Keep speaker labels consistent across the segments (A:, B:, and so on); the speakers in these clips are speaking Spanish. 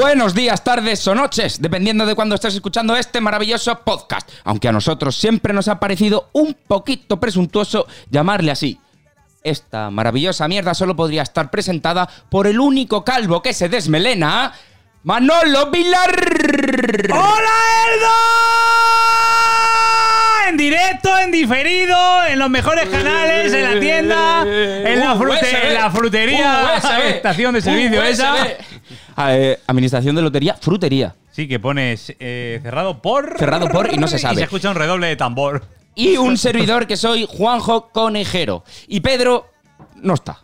A: Buenos días, tardes o noches, dependiendo de cuándo estés escuchando este maravilloso podcast. Aunque a nosotros siempre nos ha parecido un poquito presuntuoso llamarle así. Esta maravillosa mierda solo podría estar presentada por el único calvo que se desmelena, Manolo Vilar.
B: ¡Hola, Eldo! En directo, en diferido, en los mejores canales, en la tienda, en la, frute-
A: USB.
B: en la frutería,
A: USB.
B: estación de servicio
A: USB.
B: esa.
A: Eh, Administración de Lotería, Frutería.
B: Sí, que pones eh, cerrado por.
A: Cerrado por y no se
B: Y
A: sabe.
B: se escucha un redoble de tambor.
A: Y un servidor que soy Juanjo Conejero. Y Pedro no está.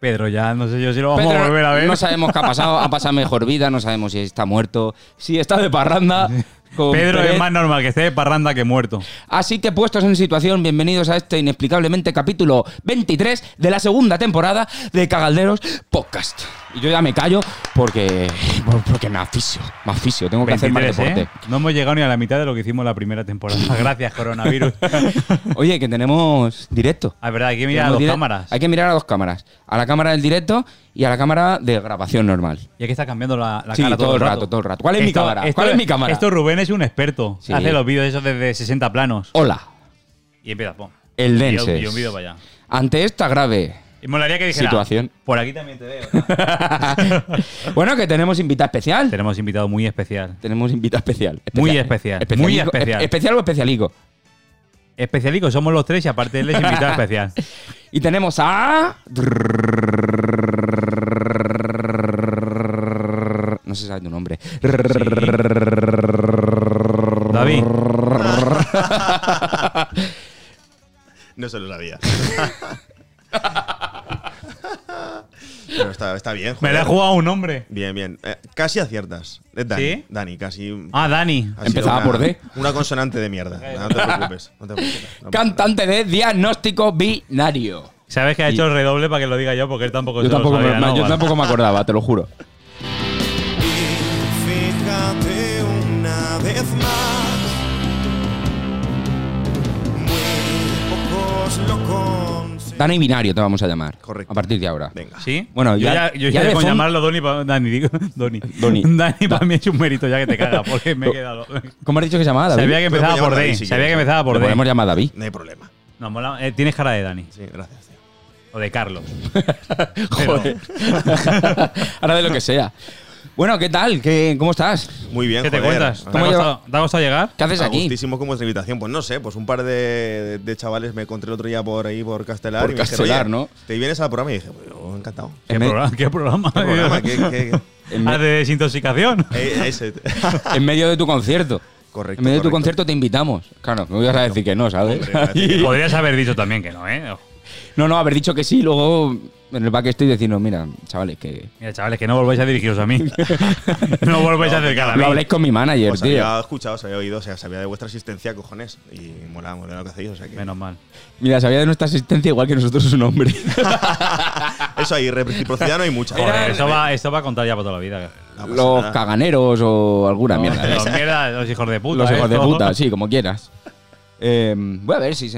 B: Pedro, ya no sé yo si lo vamos
A: Pedro
B: a volver a ver.
A: No sabemos qué ha pasado, ha pasado mejor vida, no sabemos si está muerto, si está de parranda. con
B: Pedro
A: Pérez.
B: es más normal que esté de parranda que muerto.
A: Así que puestos en situación, bienvenidos a este inexplicablemente capítulo 23 de la segunda temporada de Cagalderos Podcast. Y yo ya me callo porque porque me asfixio, me asfixio, tengo que hacer más
B: 23,
A: deporte.
B: ¿eh? No hemos llegado ni a la mitad de lo que hicimos la primera temporada. Gracias, coronavirus.
A: Oye, que tenemos directo.
B: Ah, es verdad, hay que mirar a dos cámaras.
A: Hay que mirar a dos cámaras. A la cámara del directo y a la cámara de grabación normal.
B: Y hay que estar cambiando la, la
A: Sí,
B: cara
A: todo el rato, todo el rato. ¿Cuál es mi cámara?
B: esto-
A: ¿Cuál es mi cámara?
B: Esto Rubén es un experto.
A: Sí.
B: Hace los vídeos esos desde 60 planos.
A: Hola,
B: Y empieza, pum.
A: el
B: Y un-
A: Denses.
B: Y un vídeo para allá.
A: Ante esta grave
B: Y molaría que dijera.
A: Situación.
B: Por aquí también te veo. ¿no?".
A: bueno, que tenemos invitada especial.
B: Tenemos invitado muy especial.
A: Tenemos invitada especial.
B: Muy especial, muy especial.
A: ¿Es- ¿Especial o especialico?
B: Especialico, somos los tres y aparte él es invitado especial.
A: Y tenemos a. No se sabe tu nombre.
B: David.
C: No se lo sabía. Pero está, está bien.
B: Me la he jugado un nombre.
C: Bien, bien. Eh, casi aciertas. Es Dani.
B: ¿Sí?
C: Dani, casi.
B: Ah, Dani.
C: ha
A: empezaba
C: una-
A: por D.
C: Una consonante de mierda. No te preocupes. No te preocupes. No pasa
A: Cantante de diagnóstico binario.
B: Sabes que ha hecho el redoble para que lo diga yo porque él tampoco
A: Yo
B: se lo
A: tampoco,
B: sabía,
A: me,
B: ¿no?
A: yo
B: Vale.
A: tampoco me acordaba, te lo juro.
D: Fíjate una vez más.
A: Dani Binario te vamos a llamar.
C: Correcto.
A: A partir de ahora.
C: Venga.
B: ¿Sí?
A: Bueno,
B: yo
A: ya-
B: ya, yo
A: ya de
B: con
A: fondo-
B: llamarlo Doni pa- Dani, digo. Doni.
A: Doni.
B: Dani para mí es un mérito ya que te caga, porque me he quedado.
A: ¿cómo has dicho que se llamaba David?
B: Sabía que
C: Podemos
B: empezaba por D.
C: David si
B: Sabía que
C: quieres.
B: empezaba por
A: Lo
B: D.
A: podemos llamar David.
C: No hay problema.
B: No, mola- eh, tienes cara de Dani.
C: Sí, gracias. tío.
B: O de Carlos.
A: Joder. Ahora de lo que sea. Bueno, ¿qué tal? ¿Qué, ¿Cómo estás?
C: Muy bien,
B: ¿Qué te
C: joder.
B: cuentas? ¿Te ha,
A: ¿Cómo
B: costado, ¿Te ha costado llegar?
A: ¿Qué haces aquí?
C: gustísimo como es la invitación. Pues no sé, pues un par de, de chavales me encontré el otro día por ahí, por Castelar.
A: Por
C: y me dijeron,
A: Castelar,
C: "Oye,
A: ¿no?
C: Te vienes al programa y dije, pues yo encantado.
B: ¿Qué,
A: En me-
B: programa? ¿Qué programa?
C: ¿Qué programa? ¿Qué- qué- qué?
B: Ah, de desintoxicación.
C: Eh, ese.
A: En medio de tu concierto.
C: Correcto.
A: En medio de tu
C: correcto.
A: concierto te invitamos. Claro, me ibas a decir que no, ¿sabes?
C: Hombre, que
B: Podrías haber dicho también que no, ¿eh?
A: No, no, haber dicho que sí, luego en el backstage diciendo, mira, chavales, que
B: Mira, chavales, que no volváis a dirigiros a mí. no volváis a acercar a mí.
A: lo habléis con mi manager,
C: Os
A: tío.
C: Pues había escuchado, os había oído, o sea, sabía de vuestra asistencia, cojones. Y mola, mola lo que hacéis, o sea que.
B: Menos mal.
A: Mira, sabía de nuestra asistencia igual que nosotros su nombre.
C: Eso ahí, reciprocidad no hay mucha.
B: Joder, esto, va, esto va a contar ya para toda la vida.
C: No
A: Los
C: nada.
A: caganeros o alguna mierda.
B: Los
A: esas.
B: mierdas, los hijos de puta.
A: Los hijos de puta, sí, como quieras. Eh, voy a ver si,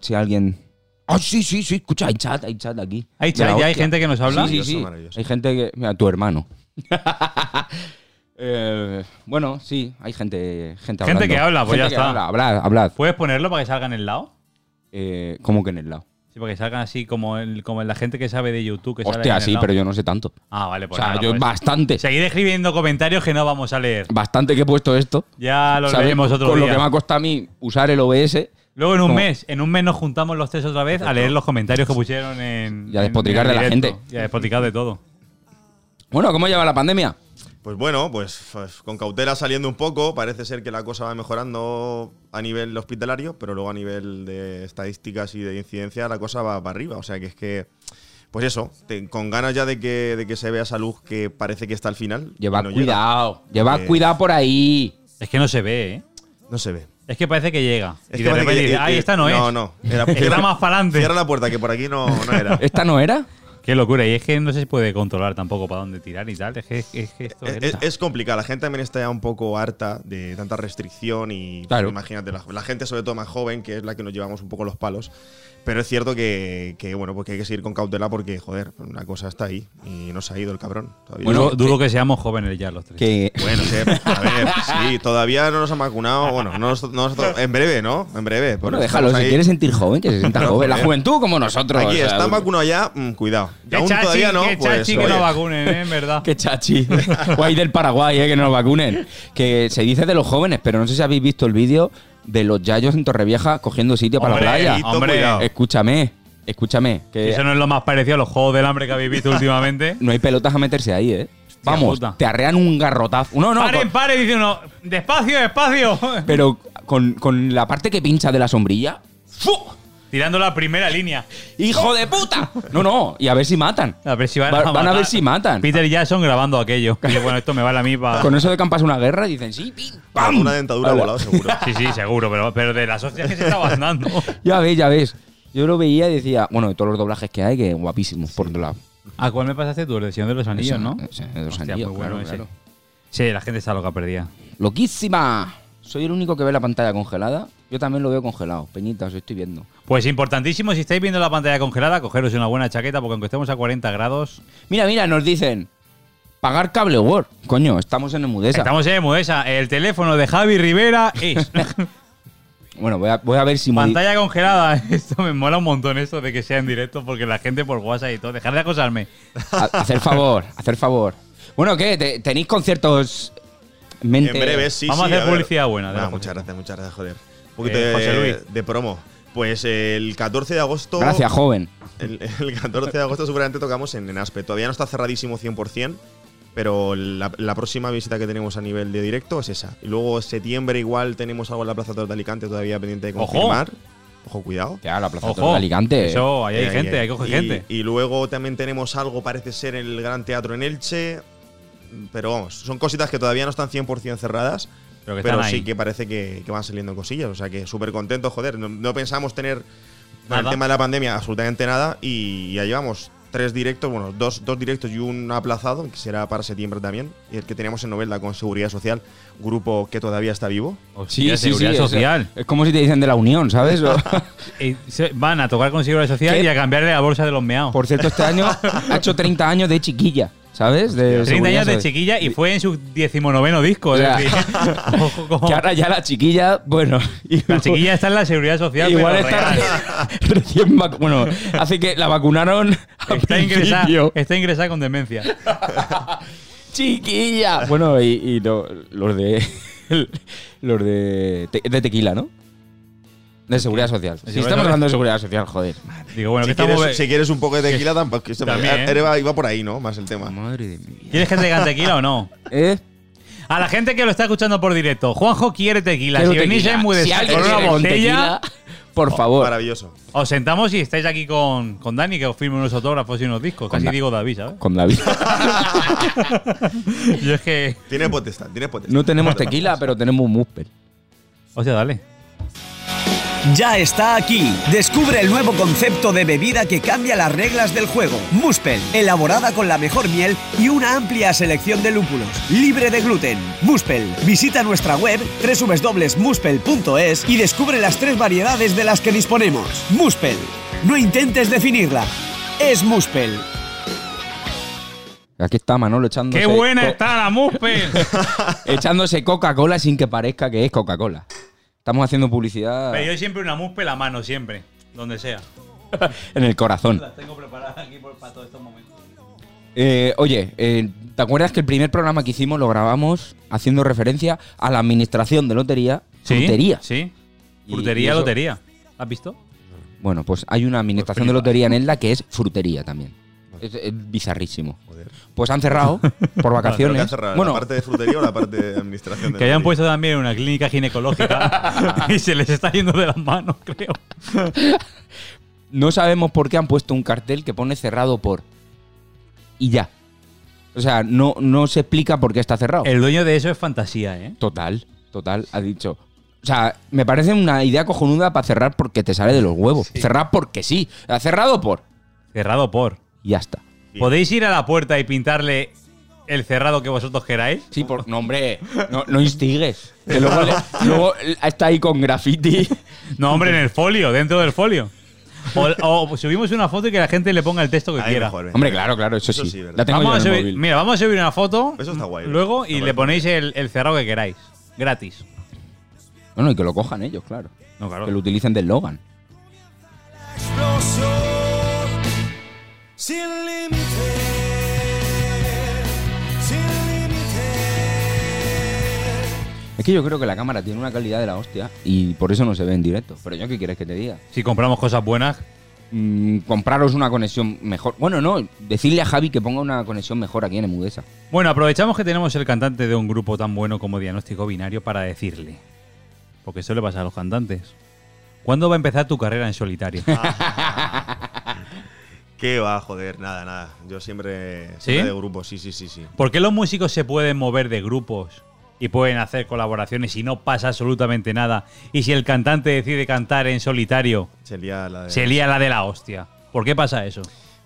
A: si alguien. Ah, sí, sí, sí, escucha, hay chat, hay chat aquí.
B: ¿Hay chat? ¿Ya hay gente que nos habla?
A: Sí, sí. Hay gente que. Mira, tu hermano. Eh, bueno, sí, hay gente. Gente,
B: Gente
A: hablando.
B: que habla, pues
A: Gente
B: ya
A: que
B: está.
A: habla, hablad, hablad.
B: ¿Puedes ponerlo para que salga en el lado?
A: Eh, ¿Cómo que en el lado?
B: Sí, para que salgan así como, el, como la gente que sabe de YouTube. Que sale en
A: Hostia,
B: el
A: sí,
B: lado.
A: pero yo no sé tanto.
B: Ah, vale,
A: O
B: pues
A: sea,
B: nada,
A: yo
B: pues.
A: bastante.
B: Seguid escribiendo comentarios que no vamos a leer.
A: Bastante que he puesto esto.
B: Ya lo leeremos otro
A: Con
B: día.
A: lo que me ha costado a mí usar el OBS.
B: Luego en un mes, en un mes nos juntamos los tres otra vez a leer los comentarios que pusieron en.
A: Y a despotricar
B: en
A: de la gente.
B: Y a despotricar de todo.
A: Bueno, ¿cómo lleva la pandemia?
C: Pues bueno, pues, pues, con cautela saliendo un poco, parece ser que la cosa va mejorando a nivel hospitalario, pero luego a nivel de estadísticas y de incidencia la cosa va para arriba. O sea que es que, pues eso, te- con ganas ya de que, de que se vea esa luz que parece que está al final. llega.
A: cuidado. Llevad
C: Eh,
A: cuidado por ahí.
B: Es que no se ve, ¿eh?
C: No se ve.
B: Es que parece que llega.
C: Es
B: y
C: que
B: de repente
C: que-
B: dice, ay, esta no, es.
C: No, no.
B: Está más para adelante.
C: Cierra la puerta, que por aquí no, no era.
A: ¿Esta no era?
B: Qué locura. Y es que no se puede controlar tampoco para dónde tirar y tal. Es que, es que esto
C: Es, es- es complicado, la gente también está ya un poco harta de tanta restricción y
A: Claro.
C: imagínate, la, la gente sobre todo más joven, que es la que nos llevamos un poco los palos. Pero es cierto que, que, bueno, porque hay que seguir con cautela porque, joder, una cosa está ahí y no se ha ido el cabrón. Todavía.
B: Bueno,
A: Bueno,
B: dudo que seamos jóvenes ya los tres.
A: Que
C: Bueno, sí, a ver, sí, todavía no nos han vacunado. Bueno, no nos- no nosotros- en breve, ¿no? En breve.
A: bueno,
C: porque
A: déjalo, si
C: ahí.
A: quiere sentir joven, que se sienta joven. La juventud como nosotros.
C: Aquí
A: o sea,
C: están vacunados ya, mm, cuidado. Y
B: Qué
C: aún
B: chachi,
C: todavía no,
B: qué
C: pues,
B: chachi que
C: oye.
B: no vacunen, ¿eh? En verdad.
A: Qué chachi. Guay del Paraguay, eh, que nos vacunen. Que se dice de los jóvenes, pero no sé si habéis visto el vídeo de los yayos en Torrevieja cogiendo sitio para la playa.
C: Hito,
B: Hombre,
C: cuidado.
A: Escúchame, escúchame. Que
B: Eso no es lo más parecido a los juegos del hambre que habéis visto últimamente.
A: no hay pelotas a meterse ahí, ¿eh? Vamos,
B: puta.
A: te arrean un garrotazo. No, no,
B: paren,
A: con-
B: paren, dice uno. Despacio, despacio.
A: pero con, con la parte que pincha de la sombrilla. ¡fu!
B: Tirando la primera línea.
A: ¡Hijo de puta! No, no, y a ver si matan.
B: A ver si van,
A: Va-
B: a,
A: van a
B: matar.
A: ver si matan.
B: Peter Jackson grabando aquello. Y bueno, esto me vale a mí para.
A: Con eso de que han pasado una guerra, dicen sí, pim, pam.
C: Una dentadura
A: Hala.
C: volado, seguro.
B: Sí, sí, seguro, pero, pero de las hostias que se estaban dando.
A: Ya ves, ya ves. Yo lo veía y decía, bueno, de todos los doblajes que hay, que guapísimos, por otro lado.
B: ¿A cuál me pasaste tú? El de Señor de los Anillos, ¿no?
A: ese, de los
B: Hostia,
A: anillos,
B: muy bueno
A: claro,
B: ese.
A: claro.
B: Sí, la gente está loca perdida.
A: ¡Loquísima! Soy el único que ve la pantalla congelada. Yo también lo veo congelado. Peñita, os estoy viendo.
B: Pues importantísimo, si estáis viendo la pantalla congelada, cogeros una buena chaqueta, porque aunque estemos a 40 grados,
A: Mira, mira, nos dicen. Pagar cable Word. Coño, estamos en Emudesa.
B: estamos en Mudesa. El teléfono de Javi Rivera es
A: Bueno, voy a, voy a ver si...
B: pantalla congelada. Esto me mola un montón esto de que sea en directo, porque la gente por WhatsApp y todo. Dejar de acosarme.
A: Ha- hacer favor, hacer favor. Bueno, ¿qué? ¿Te- ¿Tenéis conciertos mente?
C: En breve, sí,
B: Vamos a hacer publicidad buena de
C: Ah, muchas gracias, muchas gracias, joder. Un poquito
B: Eh,
C: de,
B: José Luis.
C: de promo. Pues el 14 de agosto.
A: Gracias, joven.
C: El, el 14 de agosto seguramente tocamos en, en Aspe. Todavía no está cerradísimo 100%, pero la, la próxima visita que tenemos a nivel de directo es esa. Y luego en septiembre igual tenemos algo en la Plaza Toros de Alicante todavía pendiente de
B: Ojo.
C: confirmar. Ojo, cuidado.
A: Ya, la Plaza
B: Ojo,
A: de Alicante.
B: Eso, ahí hay
C: Eh,
B: gente, hay coge
C: y-
B: gente.
C: Y luego también tenemos algo, parece ser, en el Gran Teatro en Elche. Pero vamos, son cositas que todavía no están 100% cerradas.
B: Pero que
C: Pero
B: ahí.
C: sí que parece que, que van saliendo cosillas. O sea que súper contentos, joder. No, no pensamos tener con el tema de la pandemia absolutamente nada. Y ya llevamos tres directos, bueno, dos, dos directos y un aplazado, que será para septiembre también. Y el que teníamos en Novelda con Seguridad Social, grupo que todavía está vivo.
B: Hostia, seguridad
A: es-
B: social.
A: Es, como si te dicen de la Unión, ¿sabes?
B: Se- van a tocar con seguridad social
A: ¿Qué?
B: y a cambiarle la bolsa de los meados.
A: Por cierto, este año ha hecho 30 años de chiquilla, ¿sabes? De
B: 30
A: seguridad
B: años de chiquilla y fue en su decimonoveno disco.
A: O sea,
B: es decir, como-
A: Que ahora ya la chiquilla, bueno.
B: la chiquilla está en la seguridad social.
A: Igual
B: pero
A: está
B: real.
A: recién Bueno, hace que la vacunaron a
B: Está ingresada, está ingresada con demencia.
A: Chiquilla. Bueno, y, y lo- los de. Los de. te- de tequila, ¿no? De seguridad social. Si estamos hablando de seguridad social, joder.
B: Digo, bueno,
C: si,
B: que estamos.
C: quieres, si quieres un poco de tequila, tampoco. que
B: También, ¿eh?
C: era- iba por ahí, ¿no? Más el tema.
A: Madre de mi vida.
B: ¿Quieres que te digan tequila o no?
A: ¿Eh?
B: A la gente que lo está escuchando por directo, Juanjo quiere tequila.
A: Quiero
B: si venís muy
A: Si alguien
B: con una botella,
A: tequila, por favor.
C: Maravilloso.
B: os sentamos y estáis aquí con, con Dani, que os firme unos autógrafos y unos discos.
A: Con
B: Casi
A: Da-
B: digo David, ¿sabes?
A: Con David.
B: Yo es que.
C: Tiene potestad, tiene potestad.
A: No tenemos tequila, pero tenemos un muspel.
B: O sea, dale.
E: Ya está aquí. Descubre el nuevo concepto de bebida que cambia las reglas del juego. Muspel, elaborada con la mejor miel y una amplia selección de lúpulos, libre de gluten. Muspel, visita nuestra web www.muspel.es y descubre las tres variedades de las que disponemos. Muspel, no intentes definirla. Es Muspel.
A: Aquí está Manolo echándose.
B: ¡Qué buena está la Muspel!
A: Echándose Coca-Cola sin que parezca que es Coca-Cola. Estamos haciendo publicidad
B: Pero yo siempre una Muspel a mano, siempre. Donde sea.
A: en el corazón.
B: Las tengo preparadas aquí por- para todos estos momentos.
A: Eh, oye, eh, ¿te acuerdas que el primer programa que hicimos lo grabamos haciendo referencia a la administración de lotería? Frutería.
B: Sí. Frutería, lotería. ¿Has visto?
A: Bueno, pues hay una administración de lotería en Elda que es frutería también. Es, es bizarrísimo. Pues han cerrado por
C: ¿Pero qué
A: vacaciones.
C: cerrado?
A: bueno,
C: ¿La parte de frutería o la parte de administración? de
B: Que hayan puesto también una clínica ginecológica y se les está yendo de las manos, creo.
A: no sabemos por qué han puesto un cartel que pone cerrado por. Y ya. O sea, no, no se explica por qué está cerrado.
B: El dueño de eso es fantasía, ¿eh?
A: Total, total, ha dicho. O sea, me parece una idea cojonuda para cerrar porque te sale de los huevos. Cerrar porque sí. Ha cerrado por.
B: Cerrado por.
A: Y ya está.
B: ¿Podéis ir a la puerta y pintarle el cerrado que vosotros queráis?
A: Sí, por, no, hombre, no, no instigues. Que luego, le- luego está ahí con graffiti.
B: No, hombre, en el folio, dentro del folio. O, o subimos una foto y que la gente le ponga el texto que
C: Ahí
B: quiera.
C: mejor, venga.
A: Hombre, claro, claro, eso,
C: Eso
A: sí.
C: sí, verdad.
A: la tengo
B: Vamos a
A: yo en el
B: subir-
A: móvil.
B: mira, vamos a subir una foto
C: Eso está guay,
B: luego y le ponéis el, el cerrado que queráis. Gratis.
A: Bueno, y que lo cojan ellos, claro.
B: No, claro.
A: Que lo utilicen de Logan.
D: Sin límite, sin límite.
A: Es que yo creo que la cámara tiene una calidad de la hostia y por eso no se ve en directo. Pero yo, ¿qué quieres que te diga?
B: Si compramos cosas buenas,
A: Mm, compraros una conexión mejor. Bueno, no, decirle a Javi que ponga una conexión mejor aquí en Emudesa.
B: Bueno, aprovechamos que tenemos el cantante de un grupo tan bueno como Diagnóstico Binario para decirle, porque eso le pasa a los cantantes. ¿Cuándo va a empezar tu carrera en solitario?
C: ¿Qué va, joder? Nada, nada. Yo siempre,
B: ¿Sí?
C: de grupo, sí, sí, sí, sí.
B: ¿Por qué los músicos se pueden mover de grupos y pueden hacer colaboraciones y no pasa absolutamente nada? Y si el cantante decide cantar en solitario,
C: Se lía la de-
B: se lía la de la hostia. ¿Por qué pasa eso?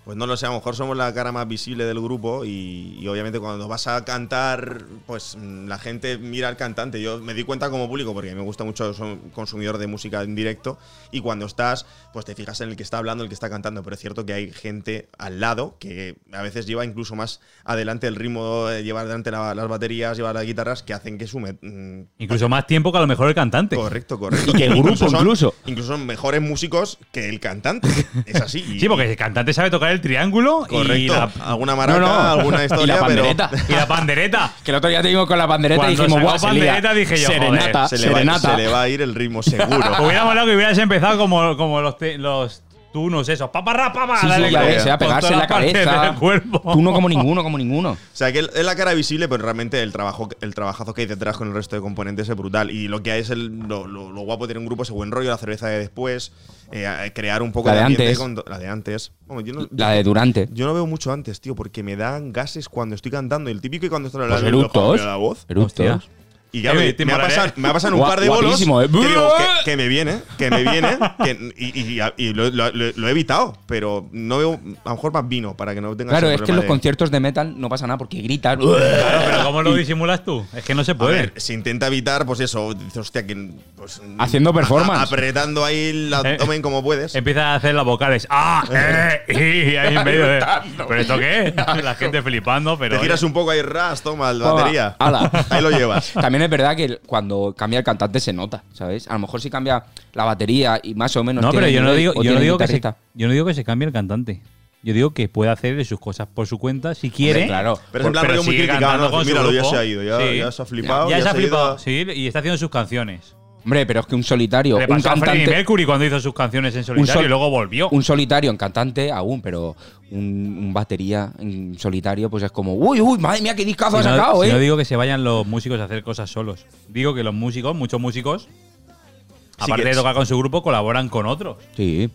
C: Pues no lo sé, a lo mejor somos la cara más visible del grupo y, y obviamente cuando vas a cantar, pues mm, la gente mira al cantante. Yo me di cuenta como público, porque me gusta mucho, soy consumidor de música en directo, y cuando estás, pues te fijas en el que está hablando, el que está cantando. Pero es cierto que hay gente al lado que a veces lleva incluso más adelante el ritmo, lleva adelante la- las baterías, lleva las guitarras, que hacen que sume. mm,
B: Incluso más tiempo que a lo mejor el cantante.
C: Correcto, correcto.
A: Y que el grupo,
C: son-
A: incluso.
C: Incluso son mejores músicos que el cantante. Es así.
B: Sí, porque el cantante sabe tocar el triángulo y
C: Correcto.
B: la,
C: Alguna maraca,
A: No, no.
C: alguna
A: Y
C: historia,
A: la
C: pero-
A: pandereta.
B: y la pandereta.
A: Que el otro día te digo con la pandereta y
B: Cuando
A: dijimos,
B: sacó
A: "Buah, se lía".
B: pandereta dije yo,
A: serenata,
C: se, le va, se le va a ir el ritmo seguro.
B: Hubiera molado que hubieras empezado como, como los, te- los tunos esos. Paparra, papá.
A: Sí, sí,
B: dale
A: ya ves,
B: con
A: pegarse en la cabeza.
B: del cuerpo.
A: Tú no como ninguno, como ninguno.
C: O sea, que es la cara visible, pero realmente el trabajo, el trabajo que hay detrás con el resto de componentes es brutal. Y lo que hay es el, lo, lo- lo guapo de tener un grupo, ese buen rollo, la cerveza de después, eh, a- crear un poco
A: La de
C: ambiente
A: antes.
C: con- la de antes. Bueno, yo, no,
A: La de Durante.
C: yo no veo mucho antes, tío, porque me dan gases cuando estoy cantando. Y el típico que cuando estoy
A: Pues
C: hablando
A: eructos.
C: la voz.
A: Eructos.
C: Y claro,
B: Eh,
C: me, ha
B: molaría.
C: pasado, me ha pasado un
A: Guau-
C: par de bolos
A: ¿eh?
C: que, digo, que, que me viene, que me viene, que- y, y- y lo, lo- lo- lo he evitado, pero no veo, a lo mejor más vino para que no tengas
A: Claro, es que en los
C: de-
A: conciertos de metal no pasa nada porque gritan.
B: Claro, pero ¿cómo lo disimulas tú? Es que no se
C: A
B: puede.
C: ver, se intenta evitar, pues eso, hostia, que. Pues,
A: Haciendo performance.
C: a- apretando ahí el
B: Eh,
C: abdomen como puedes.
B: Empieza a hacer las vocales. ¡Ah! ¡Eh! Y ahí en medio de. ¿Pero esto qué? La gente flipando, pero.
C: Te giras un poco ahí, ras, toma, la batería.
A: Ala.
C: Ahí lo llevas.
A: También es verdad que cuando cambia el cantante se nota, ¿sabes? A lo mejor si cambia la batería y más o menos.
B: No, pero yo no digo, yo no digo que se,
A: guitarrista.
B: yo no digo que se cambie el cantante. Yo digo que puede hacer sus cosas por su cuenta si quiere.
A: Hombre, claro.
C: Pero es en plan muy criticado, Míralo, ya se ha ido, ya- ya se ha flipado,
B: Ya,
C: ya
B: se ha
C: se ha ido
B: flipado, sí, y está haciendo sus canciones.
A: Hombre, pero es que un solitario,
B: Le
A: un
B: pasó a Freddie
A: cantante.
B: Mercury cuando hizo sus canciones en solitario
A: sol-
B: y luego volvió.
A: Un solitario en cantante aún, pero un, un batería en solitario, pues es como, uy, uy, madre mía, qué discazo
B: Si
A: ha
B: no-
A: sacado,
B: si
A: eh.
B: no digo que se vayan los músicos a hacer cosas solos. Digo que los músicos, muchos músicos,
C: Sí
B: aparte de tocar con su grupo, colaboran con otros.
A: Sí.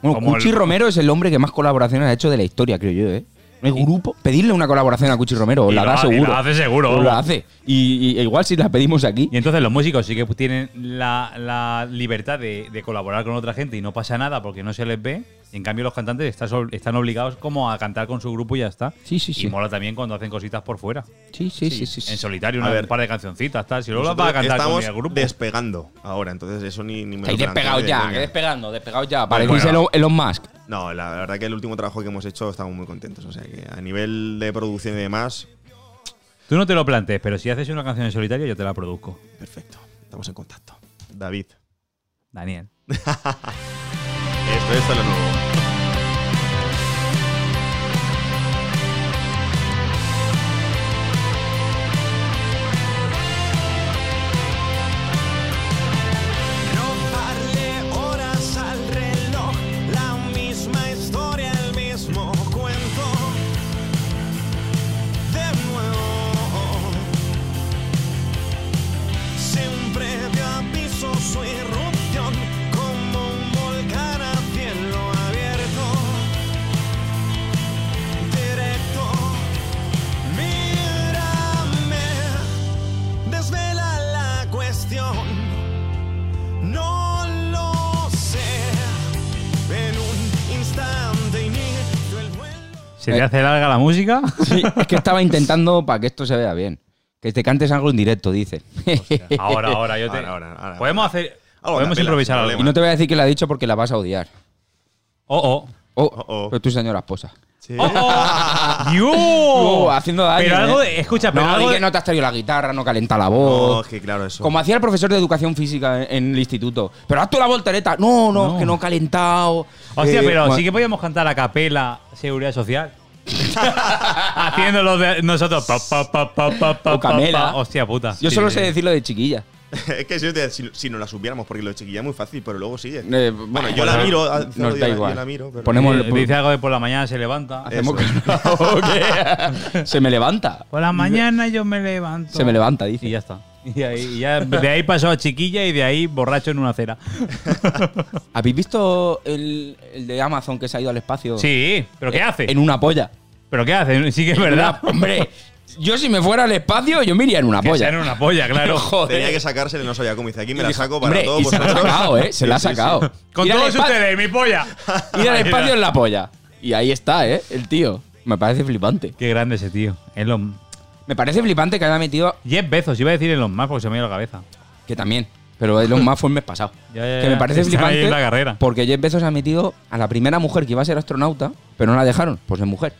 A: Bueno, Cuchi
B: el-
A: Romero es el hombre que más colaboraciones ha hecho de la historia, creo yo, ¿eh? No hay grupo. Pedirle una colaboración a Cuchi Romero,
B: Y
A: la
B: lo
A: da
B: ha- y
A: seguro.
B: lo hace seguro,
A: Os la hace. Y, y igual si la pedimos aquí.
B: Y entonces los músicos sí que tienen la, la libertad de, de colaborar con otra gente y no pasa nada porque no se les ve. En cambio, los cantantes están obligados como a cantar con su grupo y ya está.
A: Sí, sí,
B: Y
A: sí.
B: mola también cuando hacen cositas por fuera.
A: Sí, sí, sí, sí. sí.
B: En solitario, una-
C: ver.
B: un par de cancioncitas, tal. Si luego las vas a cantar con el grupo.
C: despegando ahora, entonces eso ni, ni me lo
A: despegado
C: de
A: ya, que despegando, despegado ya.
C: Bueno,
A: Parecéis
C: bueno.
A: Elon Musk.
C: No, la verdad que el último trabajo que hemos hecho estamos muy contentos. O sea que a nivel de producción y demás,
B: Tú no te lo plantees, pero si haces una canción en solitario, yo te la produzco.
C: perfecto. Estamos en contacto. David.
B: Daniel.
C: Esto, es lo nuevo.
D: Te
B: hace larga la música?
A: Sí, es que estaba intentando para que esto se vea bien. Que te cantes algo en directo, dice.
B: Ahora, ahora, yo te.
C: Ahora, ahora, ahora.
B: Podemos hacer.
C: Algo
B: podemos
C: capela,
B: improvisar algo.
A: y no te voy a decir que la ha dicho porque la vas a odiar.
B: Oh, oh.
A: Oh,
C: Oh, oh.
A: pero tu señora esposa.
C: Sí.
B: ¡Oh, oh!
A: Oh, haciendo daño.
B: Pero algo
A: ¿eh?
B: de- escucha, pero
A: no,
B: algo de-
A: que no te has traído la guitarra, no calenta la
C: No,
A: voz.
C: es que claro, eso.
A: Como hacía el profesor de educación física en, en el instituto. Pero haz tú la voltereta. No, no,
B: No.
A: es que no he calentado.
B: Hostia,
A: Eh,
B: pero
A: bueno,
B: sí que podíamos cantar a capela Seguridad Social. Haciéndolo de nosotros. Pa, pa, pa, pa, pa, pa,
A: O Camela.
B: pa, pa. Hostia puta.
A: Yo
B: Sí,
A: solo sé decirlo de chiquilla.
C: es que si, si, si no la supiéramos, porque lo de chiquilla es muy fácil, pero luego sigue.
A: Eh,
C: bueno, yo la miro.
A: Nos
C: yo
A: da
C: la-
A: igual.
C: Yo la miro, pero.
A: Ponemos-
B: Eh, dice algo de por la mañana se levanta.
A: Hacemos
C: Eso.
A: que- Se me levanta.
B: Por la mañana yo me levanto.
A: Se me levanta,
B: Y
A: dice.
B: ya está. Y, ahí, y ya, de ahí pasó a chiquilla y de ahí borracho en una acera.
A: ¿Habéis visto el, el de Amazon que se ha ido al espacio?
B: Sí, pero ¿qué hace?
A: En una polla.
B: ¿Pero qué hace? Sí que es verdad.
A: Una- hombre, yo si me fuera al espacio, yo me iría en una
B: Que
A: polla.
B: sea en una polla, claro.
A: Joder.
C: Tenía que sacársele, no sabía cómo. Dice, aquí me la saco para
A: hombre,
C: todos
A: y se la ha sacado, ¿eh? Se la ha
C: Sí, sí, sí.
A: sacado.
B: Con todos ustedes, mi polla.
A: Ir al espacio en la polla. Y ahí está, ¿eh? El tío. Me parece flipante.
B: Qué grande ese tío. Elon.
A: Me parece flipante que haya metido.
B: Jeff Bezos, iba a decir Elon Musk porque se me ha ido la cabeza.
A: Que también. Pero Elon Musk fue el mes pasado.
B: Ya, ya,
A: que me parece
B: Está ahí
A: flipante.
B: en la carrera.
A: Porque Jeff Bezos ha metido a la primera mujer que iba a ser astronauta, pero no la dejaron, pues es mujer.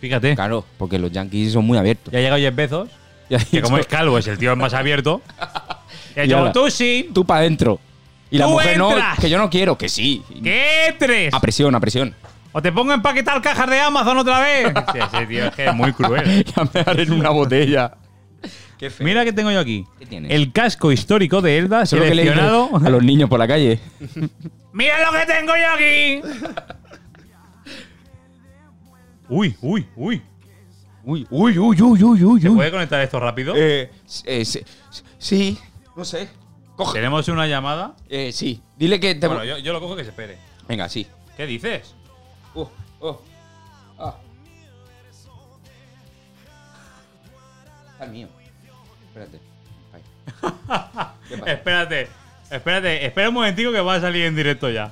B: Fíjate.
A: Claro, porque los yankees son muy abiertos.
B: Ya ha llegado Jeff Bezos,
A: Y ha
B: que como es calvo, es el tío más abierto. Y ha
A: Y
B: dicho,
A: ahora-
B: tú sí,
A: Tú para adentro. Y la
B: ¡Tú
A: mujer no,
B: entras!
A: que yo no quiero, que sí.
B: ¿qué tres?
A: A presión, a presión.
B: O te pongo a empaquetar cajas de Amazon otra vez. Sí, ese tío es que es muy cruel.
A: ya me daré en una botella. Qué feo.
B: Mira que tengo yo aquí.
A: ¿Qué tienes?
B: El casco histórico de Elda
A: Eso es lo que le
B: seleccionado.
A: a los niños por la calle.
B: ¡Mira lo que tengo yo aquí! Uy, uy, uy.
A: Uy, uy, uy, uy, uy, uy.
B: ¿Se
A: uy.
B: puede conectar esto rápido?
A: Eh, eh, sí, sí, no sé. Coge.
B: Tenemos una llamada.
A: Eh, sí. Dile que te.
B: Bueno, yo, yo lo cojo que se espere.
A: Venga, sí.
B: ¿Qué dices?
A: Uh, uh. Ah. Está el mío. Espérate.
B: Espérate, espérate, espera un momentico que va a salir en directo ya.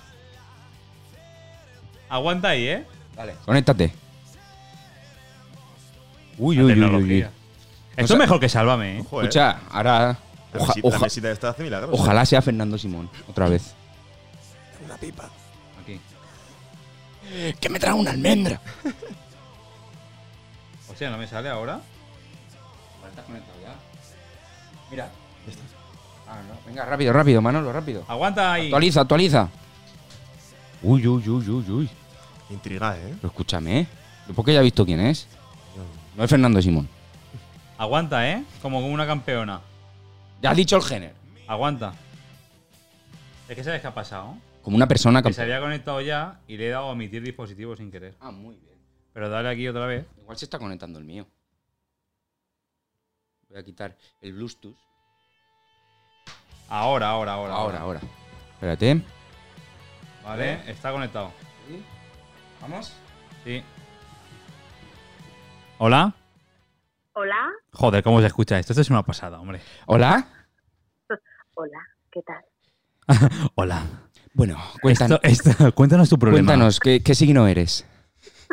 B: Aguanta ahí, ¿eh?
A: Vale. Conéctate. Uy, uy, uy, uy.
B: Esto
A: O sea-
B: es mejor que Sálvame, ¿eh?
C: Eh.
A: Escucha, ahora.
C: La,
A: oja- oja- ojalá sea Fernando Simón, otra vez.
C: Una pipa.
A: Que me trae una almendra.
B: O sea, ¿no me sale ahora?
A: ¿Estás conectado ya? Mira. Ah, no. Venga, rápido, rápido, Manolo, rápido.
B: Aguanta ahí.
A: Actualiza, actualiza. Uy, uy, uy, uy, uy.
C: Intriga, ¿eh?
A: Pero escúchame, ¿eh? Porque ya he visto quién es. No es Fernando Simón.
B: Aguanta, ¿eh? Como una campeona.
A: Ya has dicho el género.
B: Aguanta. Es que sabes qué ha pasado.
A: Como una persona
B: Que se había conectado ya y le he dado a omitir dispositivo sin querer.
A: Ah, muy bien.
B: Pero dale aquí otra vez.
A: Igual se está conectando el mío. Voy a quitar el Bluetooth.
B: Ahora, ahora, ahora.
A: Ahora, ahora. Espérate.
B: Vale, está conectado.
A: ¿Vamos?
B: Sí. ¿Hola?
F: Hola,
B: Joder, ¿cómo se escucha esto? Esto es una pasada, hombre.
A: ¿Hola?
F: hola, ¿qué tal?
A: Hola. Bueno, cuéntanos,
B: Esto- esto- cuéntanos tu problema.
A: cuéntanos ¿qué, qué signo eres?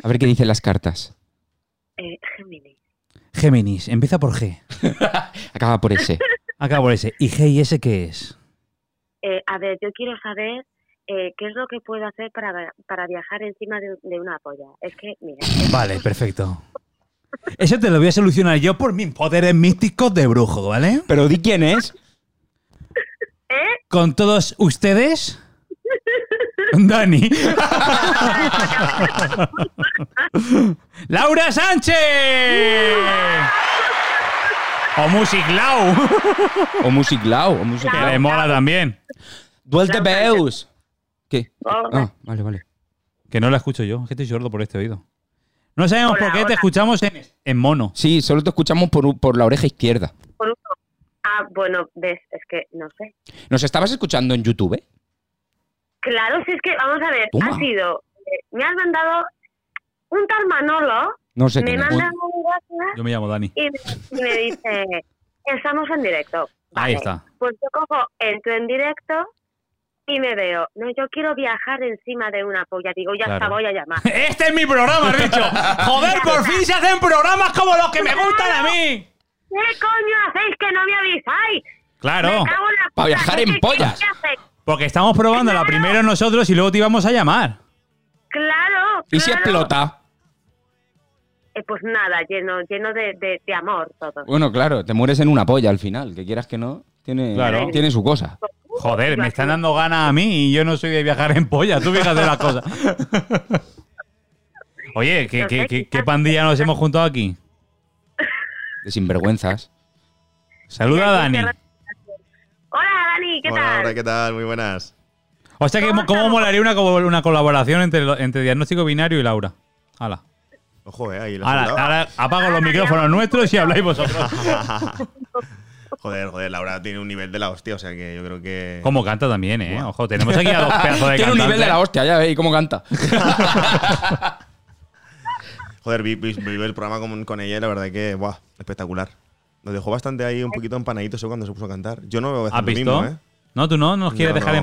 A: A ver qué dicen las cartas.
F: Eh, Géminis.
B: Géminis, empieza por G.
A: Acaba por ese.
B: Acaba por ese. ¿Y G y S qué es?
F: Eh, a ver, yo quiero saber eh, qué es lo que puedo hacer para, para viajar encima de, de una polla. Es que, mira,
B: Vale, perfecto. Eso te lo voy a solucionar yo por mis poderes místicos de brujo, ¿vale?
A: Pero di quién es.
F: ¿eh?
B: Con todos ustedes. Dani. Laura Sánchez. O Music Lau.
A: O Music Lau. O Music
B: Que
A: Lau.
B: le mola también.
A: Duel de Beus. ¿Qué? Ah, vale, vale.
B: Que no la escucho yo. Es que estoy sordo por este oído. No sabemos
F: Hola,
B: por qué te escuchamos en, en mono.
A: Sí, solo te escuchamos por, por la oreja izquierda.
F: Por. Ah, bueno, ves, es que no sé.
A: ¿Nos estabas escuchando en YouTube?
F: Claro, si es que, vamos a ver,
A: Toma.
F: ha sido, eh, me has mandado un tal Manolo,
A: No sé
F: me manda un WhatsApp
B: Yo me llamo Dani.
F: y me, y me dice, estamos en directo.
B: Ahí está.
F: Pues yo cojo, entro en directo y me veo, no, yo quiero viajar encima de una polla. Digo, ya
B: Claro.
F: está, voy a llamar.
B: Este es mi programa, has dicho. Joder, por fin se hacen programas como los que me gustan a mí.
F: ¿Qué coño hacéis que no me avisáis?
B: Claro,
F: Me cago en la
A: Pa'
F: puta,
A: viajar
F: ¿qué-
A: en pollas.
F: ¿Qué hacéis?
B: Porque estamos probando la primero nosotros y luego te íbamos a llamar.
F: Claro.
A: ¿Y si
F: claro.
A: explota?
F: Eh, pues nada, lleno, lleno de, de, de amor todo.
A: Bueno, claro, te mueres en una polla al final. Que quieras que no, tiene,
B: Claro.
A: tiene su cosa.
B: Joder, me están dando ganas a mí y yo no soy de viajar en polla. Tú fíjate las cosas. Oye, ¿qué, qué, qué- qué pandilla nos hemos juntado aquí?
A: De sinvergüenzas.
B: Saluda a Dani.
F: Hola, Dani, ¿qué
C: Hola,
F: tal?
C: hola, ¿qué tal? Muy buenas.
B: O sea, que,
F: ¿Cómo
B: molaría una, una colaboración entre, lo- entre Diagnóstico Binario y Laura? Hala.
C: Ojo, eh, ahí la
B: Ahora, ahora apago los micrófonos nuestros y habláis vosotros.
C: Joder, joder, Laura tiene un nivel de la hostia, o sea que yo creo que.
B: Como canta también, ¿eh? Ojo, tenemos aquí a dos pedazos de
A: Tiene un nivel de la hostia, ya veis cómo canta.
C: Joder, vi, vi- vi el programa con, con ella y la verdad que, buah, espectacular. Nos dejó bastante ahí un poquito empanaditos eso cuando se puso a cantar. Yo no veo a hacer
B: ¿Has
C: lo
B: visto?
C: mismo, ¿eh?
B: No, tú no, nos quieres
C: No,
B: dejar
C: no.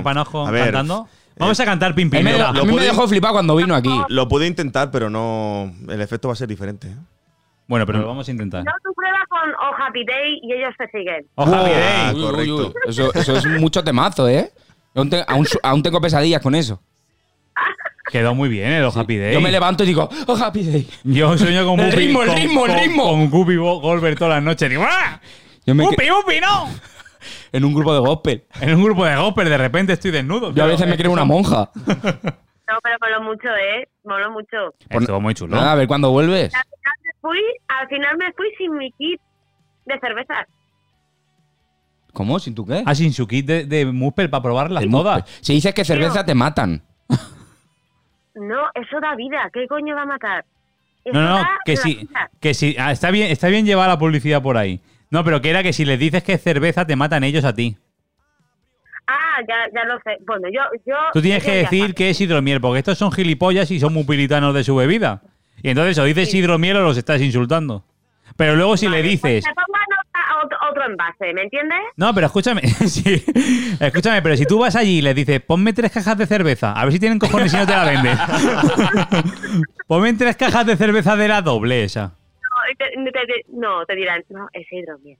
C: A ver,
B: cantando. Vamos a cantar
A: A mí me, a mí me
C: puede-
A: dejó flipado cuando vino aquí.
C: Lo pude intentar, pero no. El efecto va a ser diferente. ¿eh?
B: Bueno, pero lo vamos a intentar.
F: No, tú prueba con Oh Happy Day y ellos te siguen.
B: Ojalá, Day.
C: correcto.
A: uy. Eso, eso es mucho temazo, ¿eh? Aún, te- aún su- aún tengo pesadillas con eso.
B: Quedó muy bien el Happy Day.
A: Yo me levanto y digo, oh, happy day.
B: Yo sueño con
A: El
B: Guppy-
A: ritmo, el
B: con-
A: ritmo, el
B: con-
A: ritmo.
B: Con Guppy Go- Goldberg todas las noches. Digo, ¡ah!
A: Yo me
B: ¡Guppy, Guppy, no!
A: en un grupo de gospel.
B: En un grupo de gospel de repente estoy desnudo.
A: Yo a veces me creo una monja.
F: No, pero moló mucho, ¿eh? Moló mucho.
B: Estuvo muy chulo.
A: Nada, a ver cuándo vuelves.
F: Al final me fui, al final me fui sin mi kit de cervezas.
A: ¿Cómo? ¿Sin tu qué?
B: Ah, sin su kit de, de Muspel para probarlas todas.
A: Si dices que cerveza te matan.
F: No, eso da vida. ¿Qué coño va a matar? Eso
B: No, no, que sí,
F: vida.
B: que sí. Ah, está bien, está bien llevar la publicidad por ahí. No, pero que era que si les dices que es cerveza, te matan ellos a ti.
F: Ah, ya, ya lo sé. Bueno, yo... yo
B: Tú tienes que decir que es hidromiel, porque estos son gilipollas y son muy puritanos de su bebida. Y entonces o dices hidromiel o los estás insultando. Pero luego si
F: Vale,
B: le dices...
F: Pues otra- otro, otro envase, ¿me entiendes?
B: No, pero escúchame, sí, escúchame, pero si tú vas allí y les dices, ponme tres cajas de cerveza, a ver si tienen cojones y no te la venden. ponme tres cajas de cerveza de la doble esa.
F: No, y te, te- te- no, te dirán, no, es hidromiel.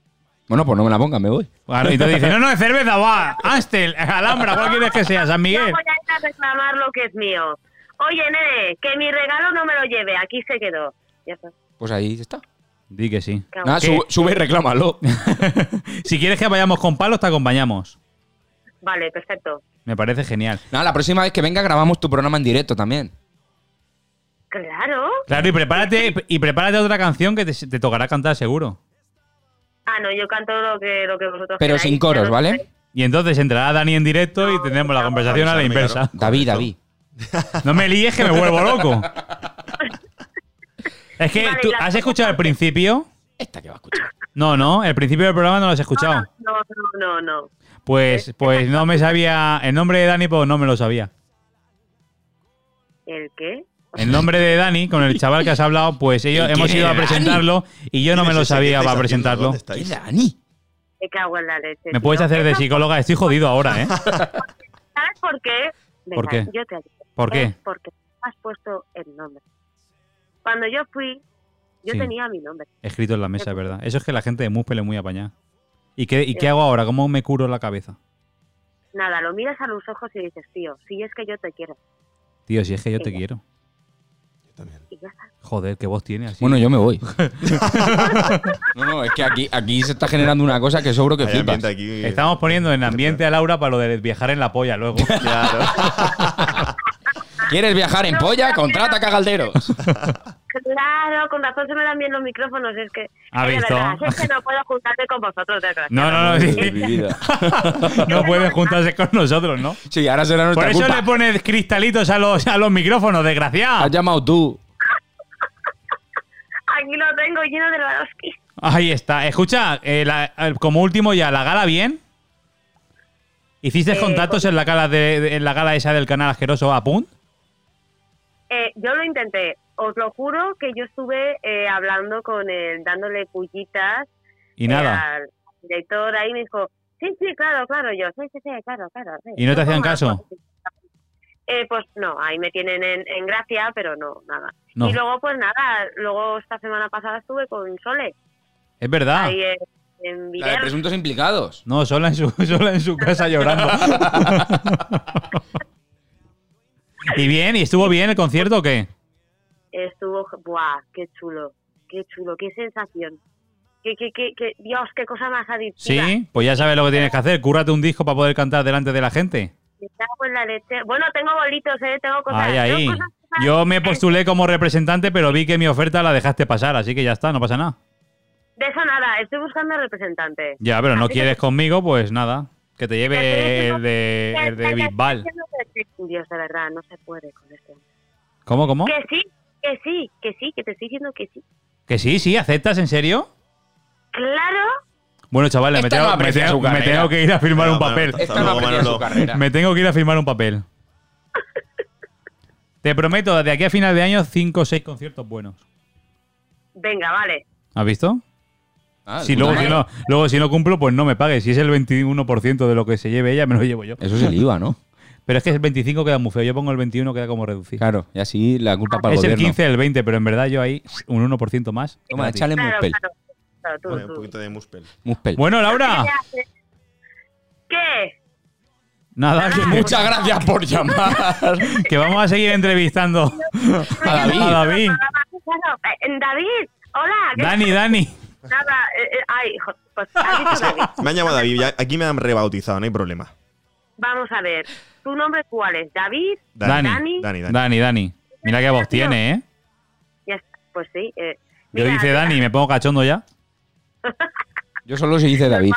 A: Bueno, pues no me la pongas, me voy.
B: Claro, y te dicen, no, no, es cerveza, va, Astel, Alhambra, ¿cuál quieres que sea? San
F: No
B: Miguel.
F: voy a ir a reclamar lo que es mío. Oye, nene, que mi regalo no me lo lleve, aquí se quedó. Ya está.
A: Pues ahí está.
B: Di que sí.
F: Claro.
A: Nada,
B: ¿Qué?
A: sube, sube y reclámalo.
B: si quieres que vayamos con palos, te acompañamos.
F: Vale, perfecto.
B: Me parece genial.
A: Nada, la próxima vez que venga grabamos tu programa en directo también.
F: Claro.
B: Claro, y prepárate, y prepárate otra canción que te, te tocará cantar seguro.
F: Ah, no, yo canto lo que, lo que vosotros
A: Pero
F: queráis,
A: sin coros, ¿vale?
B: Y entonces entrará Dani en directo y tendremos la conversación a la inversa.
A: David. David.
B: No me líes que me vuelvo loco. Es que
F: Vale,
B: tú has escuchado el principio.
A: Esta que va a escuchar.
B: No, no, el principio del programa no lo has escuchado.
F: No, no, no, no.
B: Pues, pues no me sabía. El nombre de Dani, pues no me lo sabía.
F: ¿El qué?
B: El nombre de Dani, con el chaval que has hablado, pues ellos
A: ¿Quién
B: hemos ido a presentarlo y yo no me
C: ¿Quién
B: lo sabía para presentarlo.
C: ¿Dónde
A: ¿Qué
C: estáis?
A: Dani?
F: Me cago en la leche.
B: Me puedes hacer de psicóloga. Estoy jodido ahora, ¿eh?
F: ¿Sabes por qué?
B: ¿Por qué?
F: Yo te ayudo.
B: ¿Por qué?
F: Es porque has puesto el nombre. Cuando yo fui, yo
B: Sí.
F: tenía mi nombre.
B: Escrito en la mesa, es verdad. Eso es que la gente de Muspel es muy apañada. ¿Y qué, ¿Y qué hago ahora? ¿Cómo me curo la cabeza?
F: Nada, lo miras a los ojos y dices, tío, si es que yo te quiero.
B: Tío, si es que yo te quiero.
C: Yo también.
F: Y ya está.
B: Joder, qué voz tiene así.
A: Bueno, yo me voy. no, no, es que aquí, aquí se está generando una cosa que seguro que flipas.
C: aquí.
B: Estamos poniendo en ambiente a Laura para lo de viajar en la polla luego.
C: Claro.
A: ¿Quieres viajar en polla? Contrata cagalderos.
F: Claro, con razón se me dan bien los micrófonos. Es que,
B: ¿Ha
F: es
B: visto?
F: verdad, es que no puedo juntarte con vosotros, desgraciado.
B: No, no, no. Sí.
A: mi vida.
B: No pueden juntarse con nosotros, ¿no?
A: Sí, ahora será nuestra
B: Por eso
A: culpa.
B: le pones cristalitos a los, a los micrófonos,
A: Has
B: desgraciado.
A: llamado tú.
F: Aquí lo tengo lleno de Swarovski.
B: Ahí está. Escucha, eh, la- eh, como último ya, ¿la gala bien? ¿Hiciste
F: Eh,
B: contactos en la gala de, de- en la gala esa del canal asqueroso a Punt?
F: Eh, yo lo intenté. Os lo juro que yo estuve eh, hablando con él, dándole pullitas
B: Y
F: eh,
B: nada.
F: al director ahí me dijo, Sí, sí, claro, claro, yo. Sí, sí, sí, claro, claro. sí.
B: ¿Y no te hacían
F: ¿cómo
B: caso?
F: Eh, pues no, ahí me tienen en, en gracia, pero no, nada.
B: No.
F: Y luego, pues nada, luego esta semana pasada estuve con Sole,
B: Es verdad.
F: ahí en, en
A: La de presuntos implicados.
B: No, sola en su, sola en su casa llorando. ¿Y bien? ¿Y estuvo bien el concierto o qué?
F: Estuvo, buah, qué chulo, qué chulo, qué sensación. Qué, qué, qué, qué- Dios, qué cosa más adictiva.
B: Sí, pues ya sabes lo que tienes que hacer. Cúrrate un disco para poder cantar delante de la gente.
F: La leche. Bueno, tengo bolitos, ¿eh? Tengo cosas.
B: Ahí, ahí.
F: cosas que
B: Yo me postulé como representante, pero vi que mi oferta la dejaste pasar, así que ya está, no pasa nada.
F: De eso nada, estoy buscando representante.
B: Ya, pero no
F: Así que-
B: quieres conmigo, pues nada. Que te lleve el de, el de Bisbal.
F: Dios, de verdad, no se puede con esto.
B: ¿Cómo, cómo?
F: Que sí, que sí, que sí, que te estoy diciendo que sí.
B: Que sí, sí, ¿aceptas en serio?
F: Claro,
B: Bueno, chavales, me
A: no
B: tengo, me,
A: aprecia
B: tengo,
A: su
B: me
A: carrera.
B: tengo que ir a firmar
C: No,
B: un papel.
A: No
C: Manolo.
A: su.
B: Me tengo que ir a firmar un papel. Te prometo, de aquí a final de año, 5 o 6 conciertos buenos.
F: venga, vale.
B: ¿Has visto?
A: Ah,
B: Si luego, si no, luego si no cumplo, pues no me pague. Si es el 21% de lo que se lleve ella, me lo llevo yo.
A: Eso es el IVA, ¿no?
B: Pero es que el 25 queda muy feo. Yo pongo el 21, queda como reducido.
A: Claro, y así la culpa para el
B: es el
A: gobierno.
B: 15, el 20, pero en verdad yo ahí un 1% más.
A: Toma, échale
F: Claro,
A: muspel.
F: claro. claro, tú,
C: Vale, un
F: tú.
C: poquito de muspel.
A: Muspel.
B: Bueno, Laura,
F: ¿Qué?
B: nada, que,
A: Muchas gracias por llamar.
B: que vamos a seguir entrevistando
A: A David.
B: a David.
F: Eh, David, hola. ¿qué-
B: Dani, Dani.
F: Nada, eh, eh, ay, pues David.
C: Me han llamado David, aquí me han rebautizado, no hay problema.
F: Vamos a ver, ¿tu nombre cuál es? ¿David?
B: Dani.
C: Dani, Dani. Dani.
B: Dani, Dani. Mira qué voz tiene, ¿eh?
F: Ya está, pues sí. Eh,
B: Yo
F: mira,
B: dice Dani y me pongo cachondo ya.
A: Yo solo se dice David.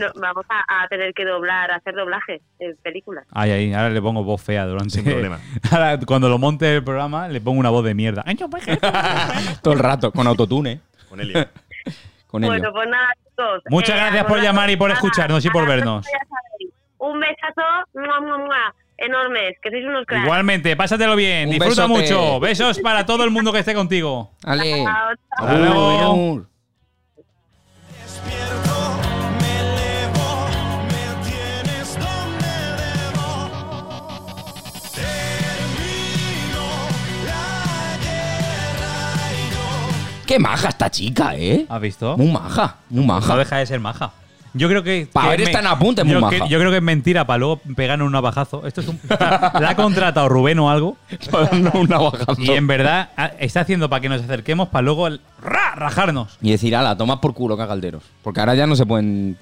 F: no, vamos a, a tener que doblar, hacer doblaje en películas.
B: Ay, ay, ahora le pongo voz fea durante.
C: Sin problema.
B: Ahora, cuando lo monte el programa, le pongo una voz de mierda. Pues,
A: Todo el rato, con autotune.
C: Con Elio.
A: Con ello.
F: Bueno, pues nada, chicos.
B: Muchas gracias por llamar y por
F: nada,
B: escucharnos y por vernos.
F: Un besazo, mua, mua, mua, enormes, que sois unos cracks.
B: Igualmente, pásatelo bien,
A: Un
B: disfruta
A: besote.
B: mucho. Besos para todo el mundo que esté contigo.
A: Ale.
F: Chao, chao.
B: Hasta luego.
A: Agur.
D: Despierto, me elevo, me tienes donde debo. Termino la guerra y yo.
A: Qué maja esta chica, ¿eh?
B: ¿Has visto?
A: Muy maja, muy
B: No
A: maja.
B: deja de ser maja. Yo creo que.
A: Pa'
B: que
A: ver esta en apunte, muy
B: yo,
A: maja.
B: que- yo creo que es mentira para luego pegarnos un navajazo. Esto es un. la ha contratado Rubén o algo.
A: no, un navajazo.
B: Y en verdad ah, está haciendo para que nos acerquemos para luego el- ¡ra! rajarnos.
A: Y decir, ala, toma por culo, cagalderos. Porque ahora ya no se pueden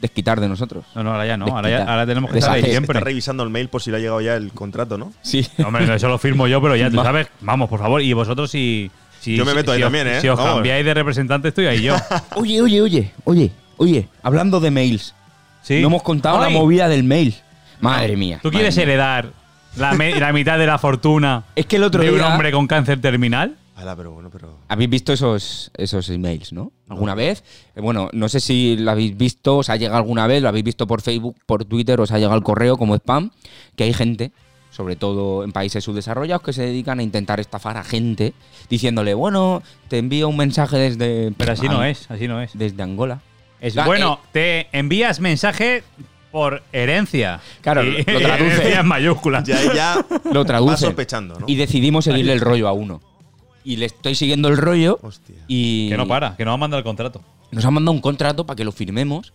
A: desquitar de nosotros.
B: No, no, ahora ya no. Ahora, ya- ahora tenemos que estar ahí
A: Deshacer.
B: siempre.
C: Está revisando el mail por si le ha llegado ya el contrato, ¿no?
A: Sí.
B: Hombre, no, eso lo firmo yo, pero ya tú sabes. Vamos, por favor. Y vosotros, si. si
C: Yo me
B: si-
C: meto ahí
B: si os-
C: también, ¿eh?
B: Si os
C: Vamos.
B: cambiáis de representante, estoy ahí yo.
A: Oye, oye, oye, oye, oye, hablando de mails.
B: ¿Sí?
A: No hemos contado
B: Ay,
A: la movida del mail. Madre mía.
B: ¿Tú
A: madre
B: quieres
A: mía.
B: heredar la, mitad de la fortuna
A: Es que el otro
B: de un
A: día-
B: hombre con cáncer terminal?
C: Ala, pero bueno, pero.
A: Habéis visto esos, esos emails, ¿no? ¿Alguna vez? Eh, Bueno, no sé si lo habéis visto, os ha llegado alguna vez, lo habéis visto por Facebook, por Twitter, os ha llegado el correo como spam, que hay gente, sobre todo en países subdesarrollados, que se dedican a intentar estafar a gente diciéndole, bueno, te envío un mensaje desde...
B: Pero así no es, así no es.
A: Desde Angola.
B: Es
A: La-
B: bueno, te envías mensaje por herencia.
A: Claro,
B: Y-
A: lo traduce.
B: herencia en mayúsculas.
C: Ya, ya
A: Lo
C: va
A: traduce.
C: sospechando, ¿no?
A: Y decidimos seguirle el rollo a uno. Y le estoy siguiendo el rollo
C: Hostia.
A: y...
B: Que no para, que no ha mandado el contrato.
A: Nos han mandado un contrato para que lo firmemos,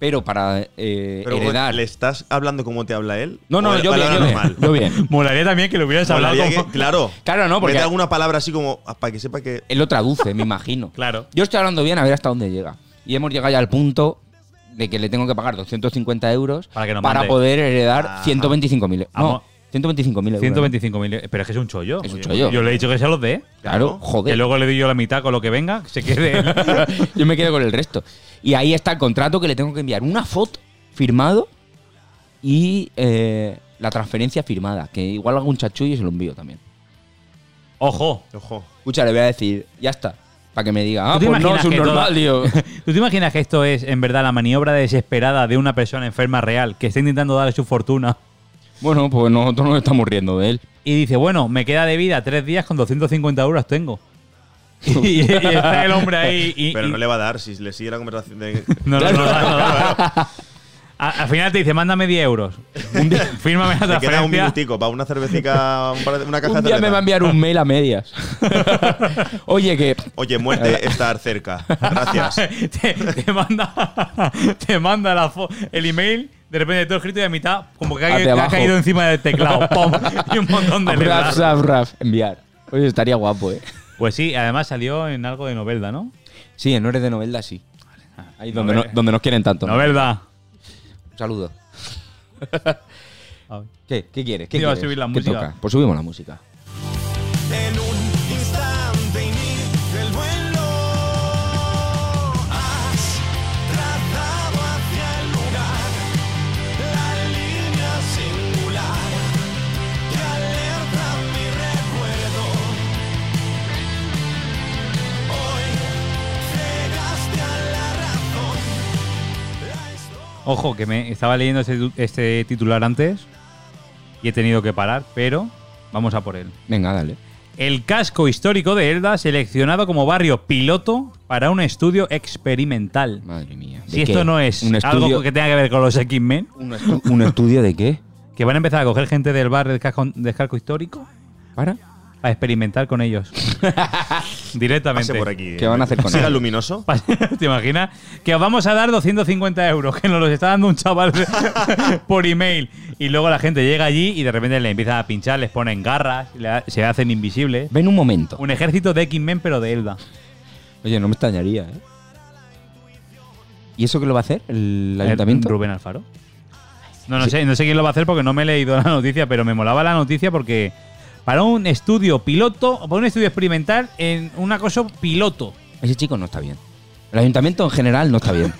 A: pero para eh,
C: Pero,
A: heredar...
C: ¿le estás hablando como te habla él?
A: No, no,
C: ¿O
A: yo bien, yo bien,
C: normal?
A: yo bien.
B: Molaría también que lo hubieras hablado
C: Molaría
B: como-
C: que- claro.
A: Claro, no, porque
C: Mete alguna palabra así como ah, para que sepa que.
A: él lo traduce, me imagino.
B: Claro.
A: Yo estoy hablando bien a ver hasta dónde llega. Y hemos llegado ya al punto de que le tengo que pagar 250 euros
B: Para que mande.
A: poder heredar
C: Ajá.
A: 125.000 euros.
B: Vamos.
A: No, 125.000 euros.
B: 125.000. Pero es que es un chollo.
A: Es un chollo.
B: Yo le he dicho que se los dé.
A: Claro,
B: Que
A: joder.
B: luego le doy yo la mitad con lo que venga, que se quede.
A: Yo me quedo con el resto. Y ahí está el contrato que le tengo que enviar una foto firmado y eh, la transferencia firmada. Que igual hago un chachullo y se lo envío también.
B: Ojo.
C: Ojo.
A: Escucha, le voy a decir, ya está. Para que me diga, ah,
B: ¿Tú te
A: pues no,
B: imaginas
A: es un
B: que
A: normal, tío.
B: ¿Tú te imaginas que esto es en verdad la maniobra desesperada de una persona enferma real que está intentando darle su fortuna?
A: Bueno, pues nosotros nos estamos riendo de él.
B: Y dice, bueno, me queda de vida tres días con 250 euros tengo. y, y está el hombre ahí y...
C: Pero
B: y-
C: no le va a dar si le sigue la conversación de.
B: no, no, no, no, no, no. A- al final te dice, mándame 10 euros. Fírmame la
C: Te queda un
B: transferencia.
C: minutico para una cervecica, un par de- una caja
A: Un
C: de
A: día
C: cerveza.
A: me va a enviar un mail a medias. Oye, que
C: Oye, muerte estar cerca. Gracias.
B: te, te manda, te manda la fo- el email, de repente todo escrito y de mitad, como que ha,
A: Hacia
B: que ha
A: abajo.
B: caído encima del teclado. ¡Pum! Y un montón de
A: raf,
B: letras.
A: raf, raf, enviar. Oye, estaría guapo, ¿eh?
B: Pues sí, además salió en algo de Novelda, ¿no?
A: Sí, en Ores de Novelda sí. Ahí donde,
B: Novelda.
A: no- donde nos quieren tanto. ¿no?
B: Novelda.
A: Un saludo.
B: A.
A: ¿Qué? ¿Qué quieres? ¿Qué
B: a
A: quieres?
B: subir la
A: ¿Qué
B: música.
A: toca? Pues subimos la música.
D: En un
B: Ojo, que me estaba leyendo este, este titular antes y he tenido que parar, pero vamos a por él.
A: Venga, dale.
B: El casco histórico de Elda seleccionado como barrio piloto para un estudio experimental.
A: Madre mía. ¿De
B: Si esto
A: qué?
B: no es
A: un
B: algo que tenga que ver con los X-Men,
A: un, estu- ¿Un estudio de qué?
B: que van a empezar a coger gente del bar del casco, del casco histórico
A: ¿Para?
B: A experimentar con ellos. Directamente.
C: Pase por aquí.
A: ¿Qué van a hacer con
C: ¿Siga luminoso?
B: ¿Te imaginas? Que os vamos a dar 250 euros, que nos los está dando un chaval por email. Y luego la gente llega allí y de repente le empiezan a pinchar, les ponen garras, se hacen invisibles.
A: Ven un momento.
B: Un ejército de X-Men, pero de Elda.
A: Oye, no me extrañaría, ¿eh? ¿Y eso qué lo va a hacer? ¿El ayuntamiento?
B: Rubén Alfaro. No, no sé, no sé quién lo va a hacer porque no me he leído la noticia, pero me molaba la noticia porque para un estudio piloto, para un estudio experimental en una cosa piloto.
A: Ese chico no está bien. El ayuntamiento en general no está bien.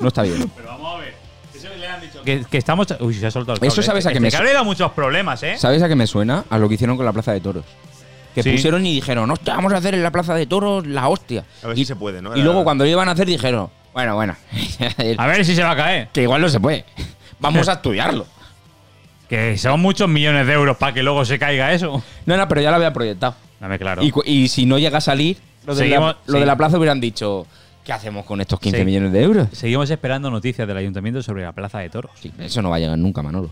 A: No está bien.
B: Pero vamos a ver. Eso le han dicho. Que, que estamos. Uy, se ha soltado el cable.
A: Eso sabes a
B: Este
A: que me-
B: cable da muchos problemas, ¿eh?
A: ¿Sabes a qué me suena? A lo que hicieron con la Plaza de Toros. Que
B: Sí.
A: pusieron y dijeron, hostia, vamos a hacer en la Plaza de Toros la hostia.
C: A ver
A: y,
C: si se puede, ¿no?
A: y luego cuando lo iban a hacer dijeron, bueno, bueno,
B: A ver si se va a caer.
A: que igual no se puede. Vamos a estudiarlo.
B: Que son muchos millones de euros para que luego se caiga eso.
A: No, no, pero ya lo había proyectado.
B: Dame claro.
A: Y, si no llega a salir, lo de,
B: Seguimos-
A: la, lo de la plaza hubieran dicho, ¿qué hacemos con estos 15
B: Sí.
A: millones de euros?
B: Seguimos esperando noticias del ayuntamiento sobre la plaza de toros.
A: Sí, eso no va a llegar nunca, Manolo.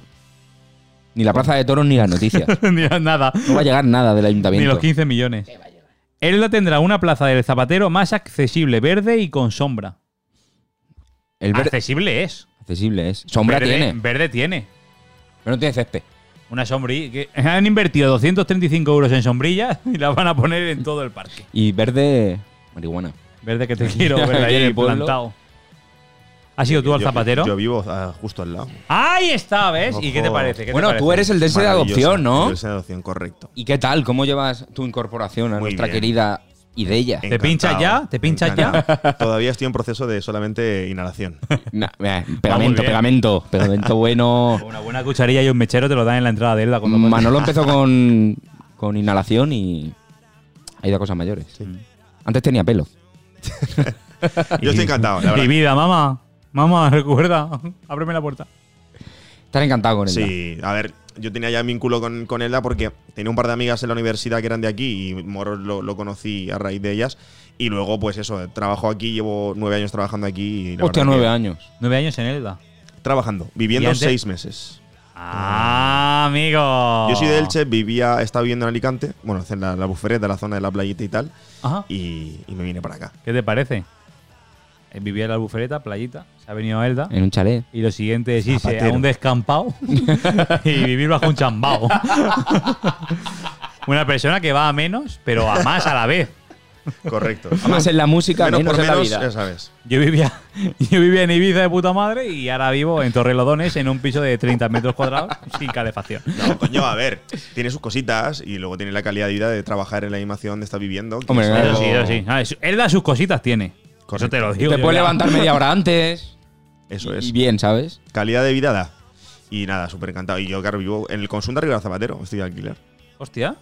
A: Ni la plaza de toros ni las noticias.
B: Ni nada.
A: No va a llegar nada del
B: Ni
A: ayuntamiento.
B: los 15 millones. Elda tendrá una plaza del zapatero más accesible, verde y con sombra.
A: El verde
B: accesible es.
A: accesible es. Sombra
B: Verde-
A: tiene,
B: Verde tiene.
A: Pero no tiene césped.
B: Una sombrilla. que Han invertido 235 euros en sombrillas y las van a poner en todo el parque.
A: Y verde, marihuana.
B: Verde que te quiero, verde
A: en
B: ahí
A: el
B: plantado. ¿Has ido tú al zapatero?
C: Yo, vivo ah, justo al lado.
B: Ahí está, ¿ves? ¿Y qué te parece? ¿Qué te
A: Bueno, tú eres el de ese de adopción, ¿no?
C: El de adopción, correcto.
A: ¿Y qué tal? ¿Cómo llevas tu incorporación a
C: Muy
A: nuestra
C: bien.
A: querida Idella?
B: ¿Te pinchas ya? ¿Te pinchas ya?
C: Todavía estoy en proceso de solamente inhalación.
A: Nah, eh, pegamento, pegamento. Pegamento bueno.
B: Una buena cucharilla y un mechero te lo dan en la entrada de Elda. cuando
A: Manolo empezó con, con inhalación y ha ido a cosas mayores. Antes tenía pelo.
C: Yo estoy encantado, la
B: Mi
C: verdad.
B: vida, mamá. Mamá, recuerda. Ábreme la puerta.
A: Estás encantado con él.
C: Sí, a ver, yo tenía ya vínculo con, con Elda porque tenía un par de amigas en la universidad que eran de aquí y Moros lo, lo conocí a raíz de ellas. Y luego, pues eso, trabajo aquí, llevo nueve años trabajando aquí. Y la
A: Hostia, nueve
C: que-
A: años.
B: Nueve años en Elda.
C: Trabajando, viviendo seis meses.
B: Ah, amigo.
C: Yo soy de Elche, vivía, estaba viviendo en Alicante, bueno, en la, la bufereta, la zona de la playita y tal,
B: Ajá.
C: y, y me vine para acá.
B: ¿Qué te parece? Vivía en la albufereta, playita. Se ha venido a Elda.
A: En un chalet.
B: Y lo siguiente es irse a un descampado y vivir bajo un chambao. Una persona que va a menos, pero a más a la vez.
C: Correcto.
A: Más en la música,
C: menos
A: menos,
C: por
A: en la
C: menos,
A: vida.
C: ya sabes.
B: Yo vivía, yo vivía en Ibiza de puta madre y ahora vivo en Torrelodones en un piso de 30 metros cuadrados sin calefacción.
C: No, coño, a ver, tiene sus cositas y luego tiene la calidad de vida de trabajar en la animación donde está viviendo.
A: Hombre,
C: es
A: claro.
B: Eso
C: algo-
B: sí, eso sí. Ah, Él da sus cositas, tiene. Eso
C: Correcto.
B: te lo digo.
A: Te puedes
B: ya.
A: levantar media hora antes.
C: Eso
A: y-
C: es.
A: Y bien, ¿sabes?
C: Calidad de vida da. Y nada, súper encantado. Y yo, claro, vivo en el Consum de Rivera Zapatero, estoy de alquiler.
B: Hostia.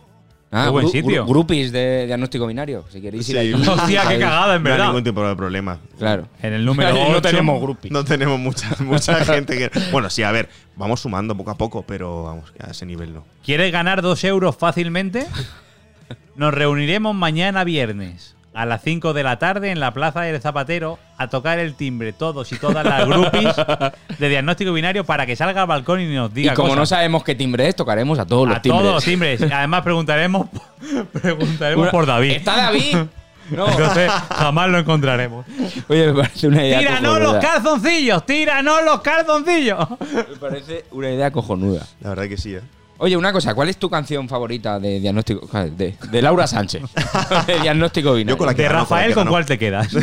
A: Ah,
B: Qué buen sitio.
A: gru- Groupies de diagnóstico binario. Si queréis ir
C: Sí.
A: allí.
B: Hostia, qué cagada, en
C: No hay
B: verdad.
C: ningún tipo de problema.
A: Claro.
B: En el número
A: no
B: 8.
A: tenemos groupies.
C: No tenemos mucha, mucha gente que. Bueno, sí, a ver, vamos sumando poco a poco, pero vamos, que a ese nivel no.
B: ¿Quieres ganar dos euros fácilmente? Nos reuniremos mañana viernes a las 5 de la tarde en la Plaza del Zapatero a tocar el timbre todos y todas las groupies de diagnóstico binario para que salga al balcón y nos
A: Y
B: diga
A: como no sabemos qué timbre es, tocaremos a todos los
B: a
A: timbres.
B: todos los timbres. Además preguntaremos, preguntaremos
A: Una-
B: por David.
A: ¿Está David? No.
B: Entonces jamás lo encontraremos.
A: Oye, me parece una idea
B: ¡Tíranos los calzoncillos! ¡Tíranos los calzoncillos!
A: Me parece una idea cojonuda.
C: La verdad que sí, ¿eh?
A: Oye, una cosa, ¿cuál es tu canción favorita de diagnóstico? De, de Laura Sánchez. de diagnóstico binario.
C: Yo con la que
B: De
C: ganó, con la
B: Rafael,
C: que
B: ¿con cuál te quedas?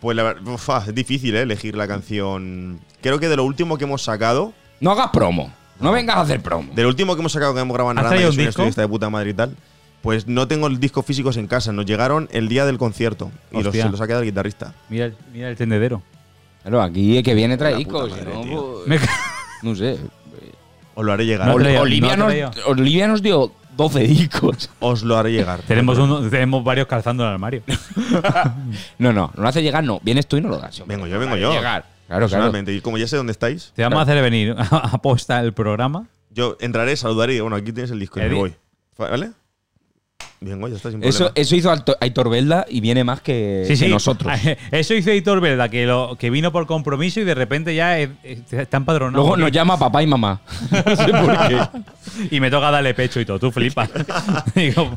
C: Pues la verdad, ufa, es difícil, ¿eh? Elegir la canción. Creo que de lo último que hemos sacado,
A: No hagas promo. No vengas a hacer promo.
C: de lo último que hemos sacado que hemos grabado en
B: ¿Has
C: Aranda,
B: un disco?
C: estudio de puta madre y tal, pues no tengo los discos físicos en casa. Nos llegaron el día del concierto y los, se los ha quedado el guitarrista.
B: mira, el- mira el tendedero.
A: Claro, aquí que viene trae discos. no, pues, no sé.
C: Os lo haré llegar.
B: No
A: Ol-
B: traído,
A: Olivia,
B: no
A: nos. Olivia nos dio 12 discos.
C: Os lo haré llegar.
B: tenemos, uno- tenemos varios calzando en el armario.
A: No, no, no lo hace llegar, no. Vienes tú y no lo das.
C: Vengo yo, vengo yo.
A: Llegar. Claro, claro.
C: Personalmente. Y como ya sé dónde estáis,
B: Te vamos a hacer venir a posta el programa.
C: yo entraré, saludaré y bueno, aquí tienes el disco y me voy. ¿Vale? Está sin
A: Eso, hizo Aitor Belda y viene más que,
B: Sí,
A: que
B: sí.
A: nosotros.
B: Eso hizo Editor Verda, que, lo, que vino por compromiso y de repente ya está empadronado.
A: Luego nos llama papá y mamá. no sé por qué.
B: Y me toca darle pecho y todo. Tú flipas. Digo,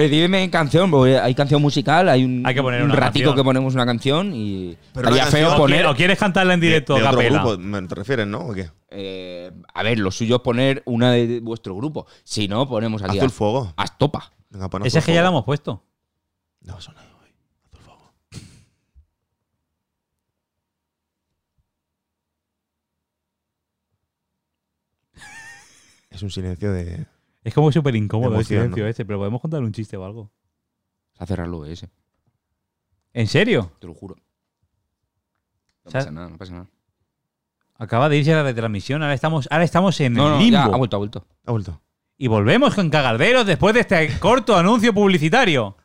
A: Eh, dime canción, porque hay canción musical, hay un,
B: Hay que poner
A: un
B: una
A: ratito
B: canción.
A: que ponemos una canción y
C: Pero
A: estaría
C: una
A: feo
C: canción-
A: poner.
B: ¿O quieres cantarla en directo,
C: de otro
B: capela?
C: grupo, ¿me- ¿te refieres, no? ¿O qué?
A: Eh, a ver, lo suyo es poner una de vuestro grupo. Si no, ponemos aquí
C: Azul Fuego.
A: a Estopa.
C: Venga, pon
B: Ese
C: Azul
B: es que ya lo
C: Fuego.
B: hemos puesto.
C: No, eso no hoy. Azul Fuego. Es un silencio de.
B: Es como súper incómodo el
C: Emoción,
B: silencio
C: ¿no?
B: este, pero podemos contar un chiste o algo.
A: Se hace raro ese,
B: ¿En serio?
A: te lo juro. No pasa nada, no pasa nada.
B: Acaba de irse la retransmisión. Ahora estamos, ahora estamos en
A: No,
B: el
A: no,
B: limbo.
A: ya, ha vuelto, ha vuelto.
C: Ha vuelto.
B: Y volvemos con cagarderos después de este corto anuncio publicitario.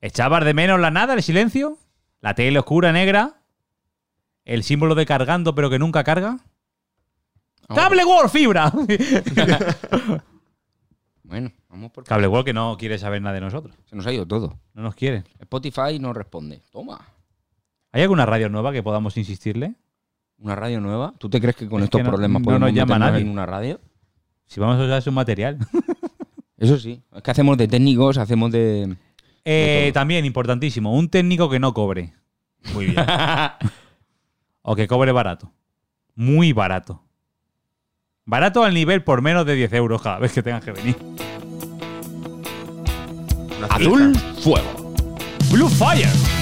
B: ¿Echabas de menos la nada, el silencio? ¿La tele oscura negra? ¿El símbolo de cargando pero que nunca carga?
A: Vamos
B: ¡Cable World Fibra!
A: Bueno, vamos por.
B: Cable World que no quiere saber nada de nosotros.
A: Se nos ha ido todo.
B: No nos quiere.
A: Spotify no responde. Toma.
B: ¿Hay alguna radio nueva que podamos insistirle?
A: ¿Una radio nueva? ¿Tú te crees que con
B: Es
A: estos
B: que no-
A: problemas
B: no
A: podemos
B: nos llama nadie.
A: en una radio?
B: Si vamos a usar su material.
A: Eso sí. Es que hacemos de técnicos, hacemos de.
B: Eh,
A: todo.
B: también, importantísimo, un técnico que no cobre.
C: Muy bien.
B: O que cobre barato. Muy barato. Barato al nivel por menos de 10 euros cada vez que tengan que venir.
A: Azul. Fuego.
B: Blue Fire.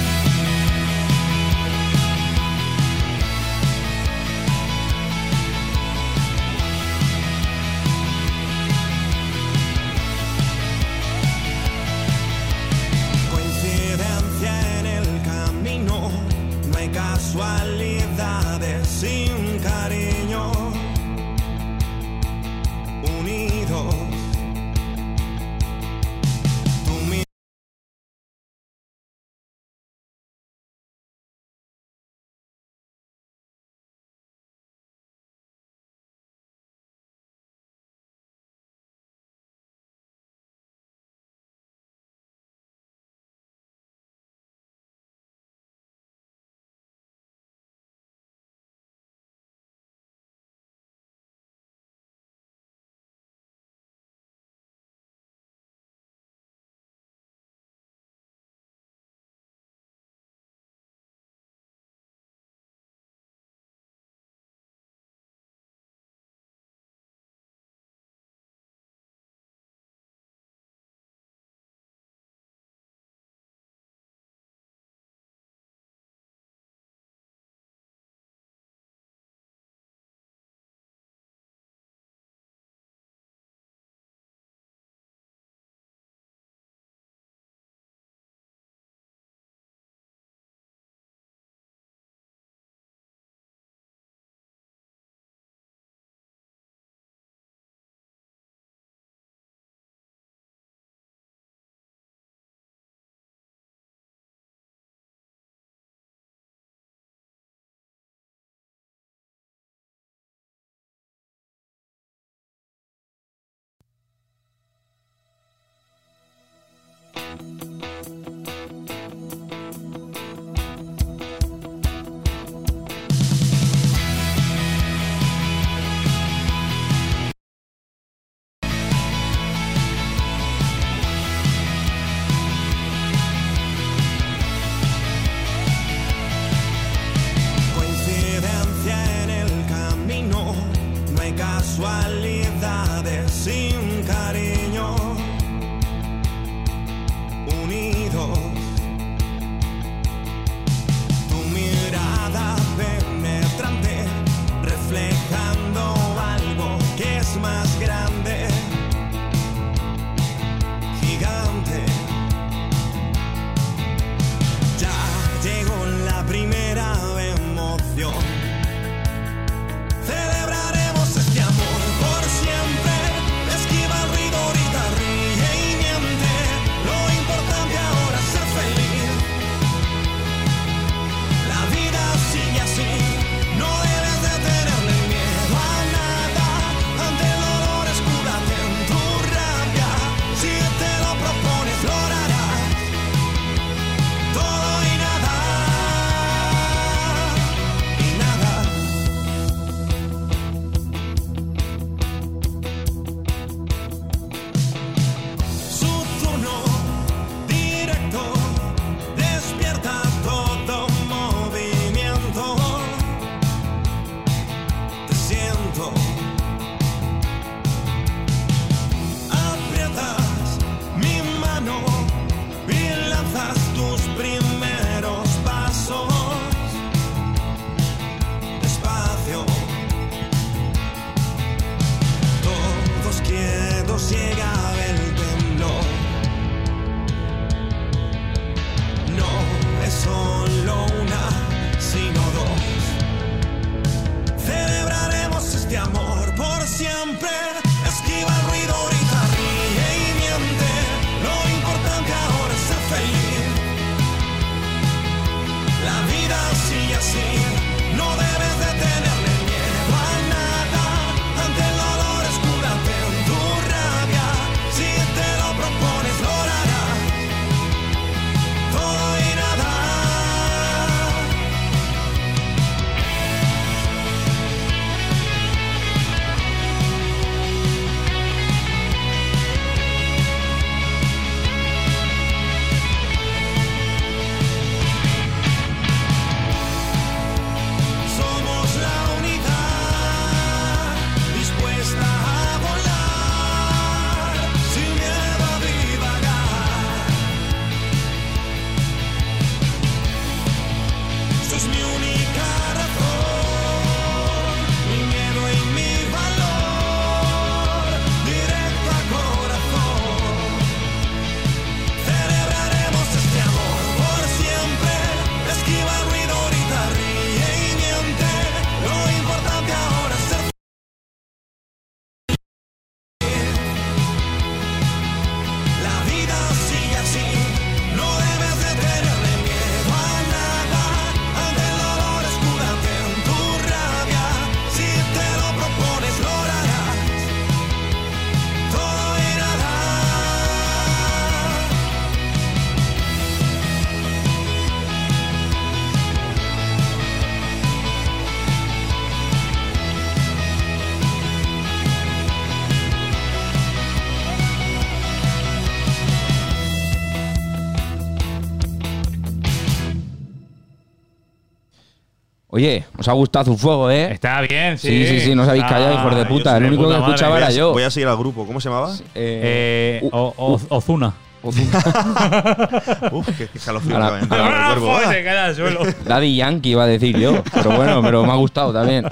A: Oye, os ha gustado su fuego, ¿eh?
B: Está bien, sí.
A: Sí, sí, sí, no os habéis
B: Está-
A: callado, hijos de puta. El único que escuchaba era yo.
C: voy a seguir al grupo. ¿Cómo se llamaba?
A: Eh,
B: Eh, o- o- Ozuna.
C: Uf, qué, escalofrío me el cuerpo. Ah.
B: se cae al suelo.
A: Daddy Yankee iba a decir yo. Pero bueno, pero me ha gustado también.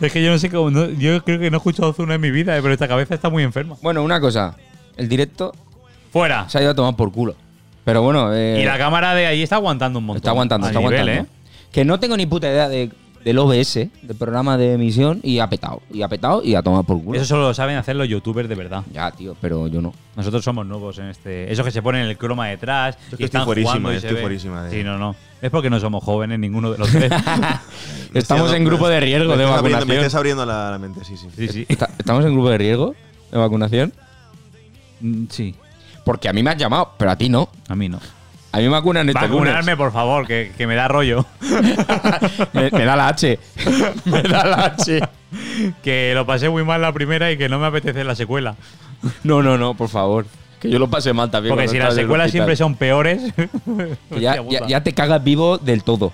B: es que yo no sé cómo. no- yo creo que no he escuchado Ozuna en mi vida, eh, pero esta cabeza está muy enferma.
A: Bueno, una cosa. El directo
B: Fuera.
A: se ha ido a tomar por culo. Pero bueno, eh,
B: Y la cámara de ahí está aguantando un montón.
A: está aguantando,
B: A
A: está
B: nivel,
A: aguantando.
B: ¿Eh?
A: Que no tengo ni puta idea de, del OBS, del programa de emisión, y ha petado. Y ha petado y ha tomado por culo.
B: Eso solo lo saben hacer los youtubers de verdad.
A: Ya, tío, pero yo no.
B: Nosotros somos nuevos en este. Eso que se pone en el croma detrás.
C: Yo es que
B: y
C: estoy
B: están
C: fuerísima, estoy fuerísima de-
B: Sí, no, no. Es porque no somos jóvenes ninguno de los tres.
A: Estamos
C: Estoy
A: en grupo de riesgo de
C: abriendo- Me
A: vacunación.
C: estás abriendo la, la mente, sí, sí.
B: sí, sí.
A: Está- ¿Estamos en grupo de riesgo de vacunación?
B: Mm, Sí.
A: Porque a mí me has llamado, pero a ti no.
B: A mí no.
A: A mí me vacunan este
B: Vacunarme, por favor, que, que me da rollo.
A: me, me da la H. me da la H.
B: que lo pasé muy mal la primera y que no me apetece la secuela.
A: No, no, no, por favor. Que yo lo pasé mal también.
B: Porque si las secuelas siempre son peores.
A: Que ya, ya, te cagas vivo del todo.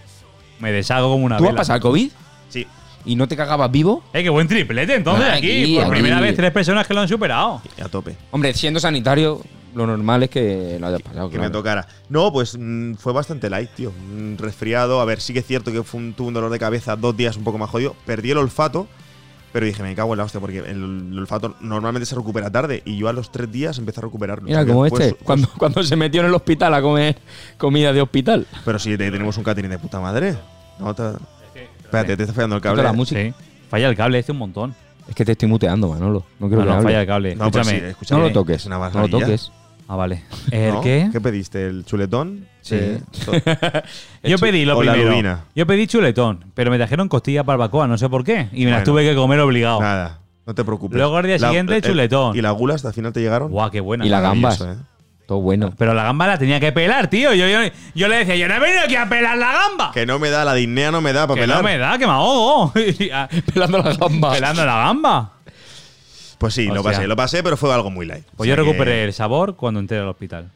B: me deshago como una
A: ¿Tú has
B: vela.
A: pasado el COVID
C: Sí.
A: y no te cagabas vivo?
B: Eh, qué buen triplete entonces aquí.
A: Aquí,
B: Por
A: aquí.
B: primera vez tres personas que lo han superado.
C: A tope.
A: Hombre, siendo sanitario, lo normal es que lo hayas pasado.
C: Que
A: claro.
C: me tocara. No, pues mm, fue bastante light, tío. Un resfriado. A ver, sí que es cierto que fue un, tuve un dolor de cabeza dos días un poco más jodido. Perdí el olfato, pero dije, me cago en la hostia, porque el, el olfato normalmente se recupera tarde. Y yo a los tres días empecé a recuperarlo.
A: Mira, como
C: que
A: este, cuando, cuando se metió en el hospital a comer comida de hospital.
C: Pero sí, te- tenemos un catering de puta madre. No, te- Espérate, te está fallando el cable.
A: la música.
B: Sí. Falla el cable este un montón.
A: Es que te estoy muteando, Manolo. No quiero
B: No,
A: que
B: no,
A: hable.
B: falla el cable.
C: No, pues
B: Escúchame.
C: sí, escúchame.
A: No lo toques.
C: Es una
A: no lo toques.
B: Ah, vale. ¿El
C: ¿No?
B: qué?
C: ¿Qué pediste? ¿El chuletón?
A: Sí.
C: Eh,
B: Yo pedí lo
C: o la
B: primero.
C: lubina.
B: Yo pedí chuletón, pero me trajeron costillas barbacoa, no sé por qué. Y me las
C: Bueno.
B: tuve que comer obligado.
C: Nada, no te preocupes.
B: Luego al día siguiente, chuletón.
C: ¿Y las gulas al final te llegaron?
B: Guau, qué buena.
A: Y la gambas.
C: Maravilloso, ¿eh?
A: Todo bueno.
B: Pero la gamba la tenía que pelar, tío. Yo, yo, yo le decía, yo no he venido aquí a pelar la gamba.
C: Que no me da, la disnea no me da para
B: Que
C: pelar.
B: no me da, que me ahogo. Y, ah,
A: Pelando las gambas.
B: Pelando la gamba.
C: Pues sí, lo pasé, lo pasé, pero fue algo muy light.
B: Pues
C: O
B: yo
C: sea
B: recuperé
C: que-
B: el sabor cuando entré al hospital.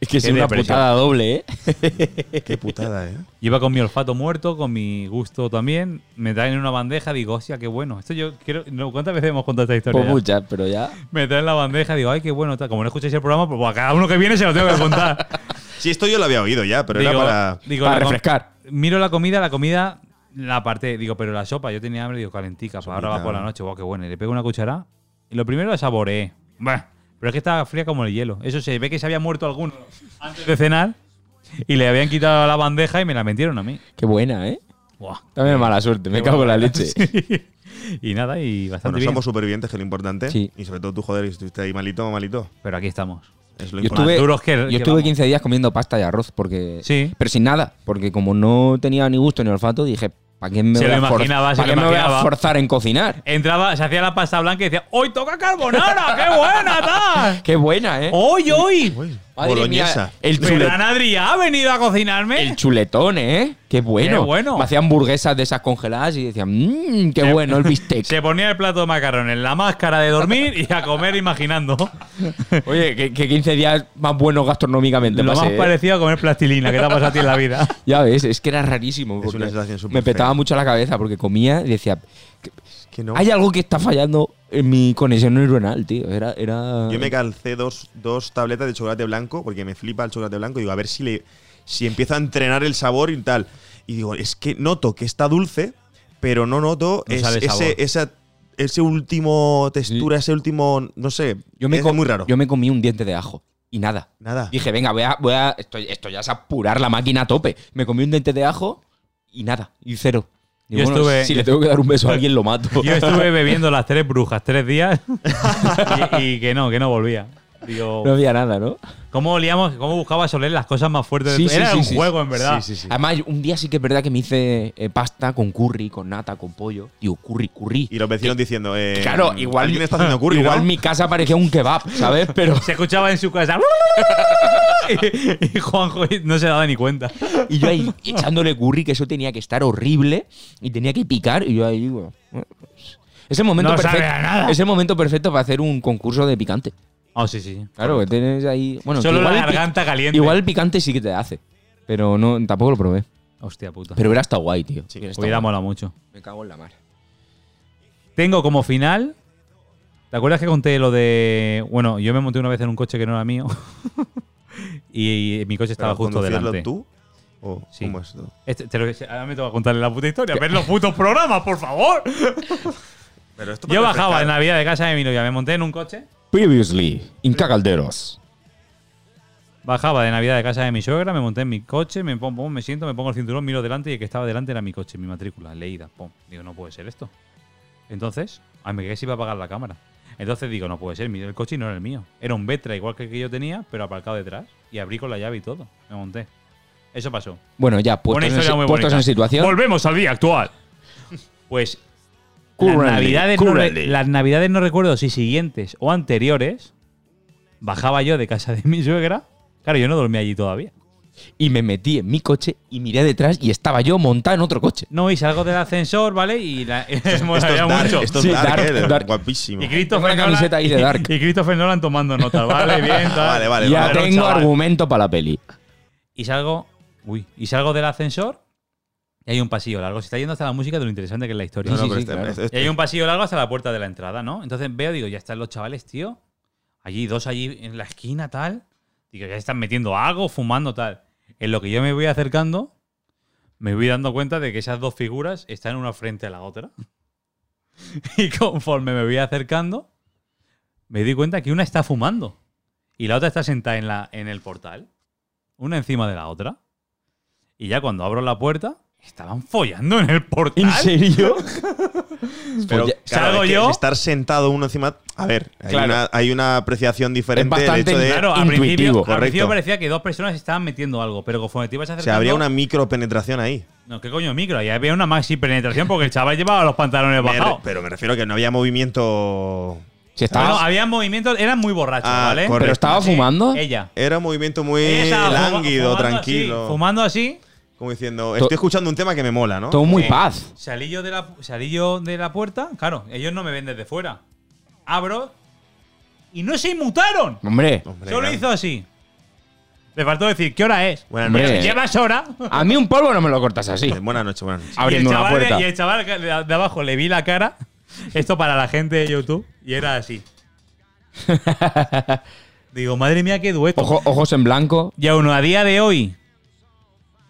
A: Es que es
B: Qué
A: una
B: depresión.
A: putada doble, ¿eh?
C: Qué putada, ¿eh?
B: Iba con mi olfato muerto, con mi gusto también. Me traen en una bandeja, digo, hostia, qué bueno. Esto yo quiero. no, ¿Cuántas veces hemos contado esta historia?
A: Pues
B: ya?
A: muchas, pero ya.
B: Me traen la bandeja, digo, ay, qué bueno. tal. Como no escucháis el programa, pues a cada uno que viene se lo tengo que contar.
C: Sí, esto yo lo había oído ya, pero
B: digo,
C: era para.
B: digo,
A: para
B: la com-
A: refrescar.
B: Miro la comida, la comida la aparté. Digo, pero la sopa, yo tenía hambre, digo, calentica. Pues ahora va
C: Sopita.
B: por la noche, guau, qué bueno. Y le pego una cuchara y lo primero la saboreé. Bah, pero es que estaba fría como el hielo. Eso se ve que se había muerto alguno antes de cenar y le habían quitado la bandeja y me la metieron a mí.
A: Qué buena, ¿eh?
B: Guau.
A: También mala suerte, me cago en la leche.
B: Sí. Y nada, y bastante
C: Bueno,
B: bien.
C: somos supervivientes, que es lo importante.
A: Sí.
C: Y sobre todo tú, joder, estuviste ahí malito, malito.
B: Pero aquí estamos.
C: Es lo
A: Yo
C: importante.
A: estuve,
B: duros que-
A: yo
B: que
A: estuve
B: vamos.
A: 15 días comiendo pasta y arroz, porque.
B: Sí.
A: Pero sin nada, porque como no tenía ni gusto ni olfato, dije, ¿para qué me,
B: Se
A: voy,
B: lo
A: a,
B: imaginaba, se
A: ¿para
B: lo
A: qué me voy a
B: imaginaba.
A: forzar en cocinar?
B: Entraba, se hacía la pasta blanca y decía, ¡Hoy toca carbonara! ¡Qué buena, tal!
A: Qué buena, ¿eh?
B: ¡Hoy, hoy!
A: Madre
C: boloñesa.
A: mía, el, chule-
B: Ferran Adrià ha venido a cocinarme.
A: el chuletón, ¿eh? Qué bueno.
B: Qué bueno.
A: Me hacían hamburguesas de esas congeladas y decían, mmm, qué
B: Se-
A: bueno el bistec.
B: Se ponía el plato de macarrones, la máscara de dormir y a comer imaginando.
A: Oye, que, que 15 días más buenos gastronómicamente.
B: Lo
A: pasé,
B: más
A: ¿eh?
B: parecido a comer plastilina que te ha pasado a ti en la vida.
A: Ya ves, es que era rarísimo.
C: Es una
A: Me petaba
C: fea.
A: mucho la cabeza porque comía y decía,
C: Que no.
A: hay algo que está fallando en mi conexión neuronal, tío. Era, era...
C: Yo me calcé dos, dos tabletas de chocolate blanco porque me flipa el chocolate blanco. Y digo, a ver si le si empieza a entrenar el sabor y tal. Y digo, es que noto que está dulce, pero no noto
B: No
C: es- ese, esa, ese último textura, ese último, no sé.
A: yo me
C: es
A: com-
C: muy raro.
A: Yo me comí un diente de ajo y nada.
C: Nada.
A: Dije, venga, voy a, voy a esto, esto ya es apurar la máquina a tope. Me comí un diente de ajo y nada, y cero.
B: Yo
A: bueno,
B: estuve-
A: si le tengo que dar un beso a alguien, lo mato.
B: Yo estuve bebiendo las tres brujas tres días y, y que no, que no volvía. Digo,
A: no había nada, ¿no?
B: ¿cómo olíamos, cómo buscabas oler las cosas más fuertes
A: Sí,
B: de tu
A: sí,
B: Era
A: sí,
B: un
A: sí,
B: juego, en verdad.
C: Sí, sí, sí.
A: Además, un día sí que es verdad que me hice eh, pasta con curry, con nata, con pollo. Digo, curry, curry.
C: Y los vecinos diciendo, eh,
A: Claro, igual.
C: Alguien está haciendo curry,
A: Igual
C: ¿no?
A: mi casa parecía un kebab, ¿sabes? Pero.
B: Se escuchaba en su casa. y, y Juanjo no se daba ni cuenta.
A: Y yo ahí echándole curry, que eso tenía que estar horrible y tenía que picar. Y yo ahí digo. Es el momento
B: No sabe
A: perfecto.
B: a nada.
A: Es el momento perfecto para hacer un concurso de picante.
B: Oh, sí, sí.
A: Claro, que tienes ahí. Bueno,
B: Solo
A: igual
B: la garganta caliente.
A: Igual el picante sí que te hace. Pero no, tampoco lo probé.
B: Hostia puta.
A: Pero hubiera estado guay, tío.
C: Sí,
A: Hubiera
B: molado mucho.
A: Me cago en la mar.
B: Tengo como final. ¿Te acuerdas que conté lo de. Bueno, yo me monté una vez en un coche que no era mío. y, mi coche estaba
C: ¿Pero
B: justo delante.
C: tú? ¿O
B: Sí.
C: cómo es esto?
B: Este- te lo- ahora me toca contarle la puta historia. Ver los putos programas, por favor.
C: Pero esto
B: Yo bajaba
C: refrescar.
B: en Navidad de casa de mi novia. Me monté en un coche.
A: Previously, Inca Calderos.
B: Bajaba de Navidad de casa de mi suegra, me monté en mi coche, me pongo, me siento, me pongo el cinturón, miro delante y el que estaba delante era mi coche, mi matrícula, leída. Pum. Digo, no puede ser esto. Entonces, a mí que se iba a apagar la cámara. Entonces digo, no puede ser, el coche y no era el mío. Era un Vetra igual que el que yo tenía, pero aparcado detrás. Y abrí con la llave y todo. Me monté. Eso pasó.
A: Bueno, ya, puestos, en, puestos en situación.
B: Volvemos al día actual. Pues las navidades, no,
A: currently.
B: re- las navidades no recuerdo si siguientes o anteriores. Bajaba yo de casa de mi suegra. Claro, yo no dormía allí todavía.
A: Y me metí en mi coche y miré detrás y estaba yo montado en otro coche.
B: No, y salgo del ascensor, ¿vale? Y la,
C: Esto es
B: molaría
C: dark,
B: mucho.
C: esto es
A: Sí,
C: dark,
A: dark,
C: eh,
A: dark.
C: guapísimo.
B: Y Christopher Nolan,
A: camiseta ahí de
B: y-
A: Dark.
B: Y, Christopher Nolan tomando notas, ¿vale? Bien, tal.
C: Vale, vale,
A: ya
C: vale.
A: tengo
B: chaval.
A: argumento para la peli.
B: Y salgo. Uy. Y salgo del ascensor. Y hay un pasillo largo. Se está yendo hasta la música de lo interesante que es la historia.
C: No,
A: Sí,
C: no,
A: sí,
C: pero
A: sí,
C: este-
A: claro.
C: este- este-
B: Y hay un pasillo largo hasta la puerta de la entrada, ¿no? Entonces veo, digo, ya están los chavales, tío. Allí, dos allí en la esquina, tal. Digo, ya están metiendo algo, fumando, tal. En lo que yo me voy acercando, me voy dando cuenta de que esas dos figuras están una frente a la otra. Y conforme me voy acercando, me di cuenta que una está fumando. Y la otra está sentada en, la, en el portal. Una encima de la otra. Y ya cuando abro la puerta, estaban follando en el portal.
A: ¿En serio?
C: Pero,
A: Folla-
C: claro,
B: salgo
C: es que
B: yo-
C: Estar sentado uno encima. A ver, hay,
A: Claro.
C: una, hay una apreciación diferente del
A: bastante
C: hecho de.
B: Claro, al
A: Intuitivo,
B: principio, al
C: correcto.
B: principio parecía que dos personas estaban metiendo algo, pero conforme te ibas
C: O
B: acercando.
C: sea, habría una micro penetración ahí.
B: No, ¿qué coño micro? Ahí había una maxi penetración porque el chaval llevaba los pantalones
C: Me re-
B: bajados.
C: pero me refiero a que no había movimiento.
A: Si estaba,
B: Bueno, había movimientos, eran muy borrachos,
C: Ah,
B: ¿vale?
C: correcto.
A: ¿Pero estaba fumando?
B: ella.
C: Era un movimiento muy
B: Ella estaba fuma-
C: lánguido,
B: fumando
C: tranquilo.
B: Fumando así,
C: Como diciendo, estoy escuchando un tema que me mola, ¿no?
A: Todo muy
B: Sí.
A: paz.
B: salí yo, de la, salí yo de la puerta. Claro, ellos no me ven desde fuera. Abro y no se inmutaron.
A: Hombre,
C: Hombre,
B: Solo
C: claro.
B: hizo así. Le faltó decir, ¿qué hora es?
C: Buenas
A: Hombre.
C: noches.
B: ¿Llevas hora?
A: a mí un polvo no me lo cortas así.
C: Eh, Buenas noches, buenas noches.
A: Abriendo
B: y el
A: una
B: chaval de-
A: puerta.
B: y el chaval que de, de abajo le vi la cara. Esto para la gente de YouTube. Y era así. Digo, madre mía, qué dueto.
A: Ojo- ojos en blanco.
B: Y aún a día de hoy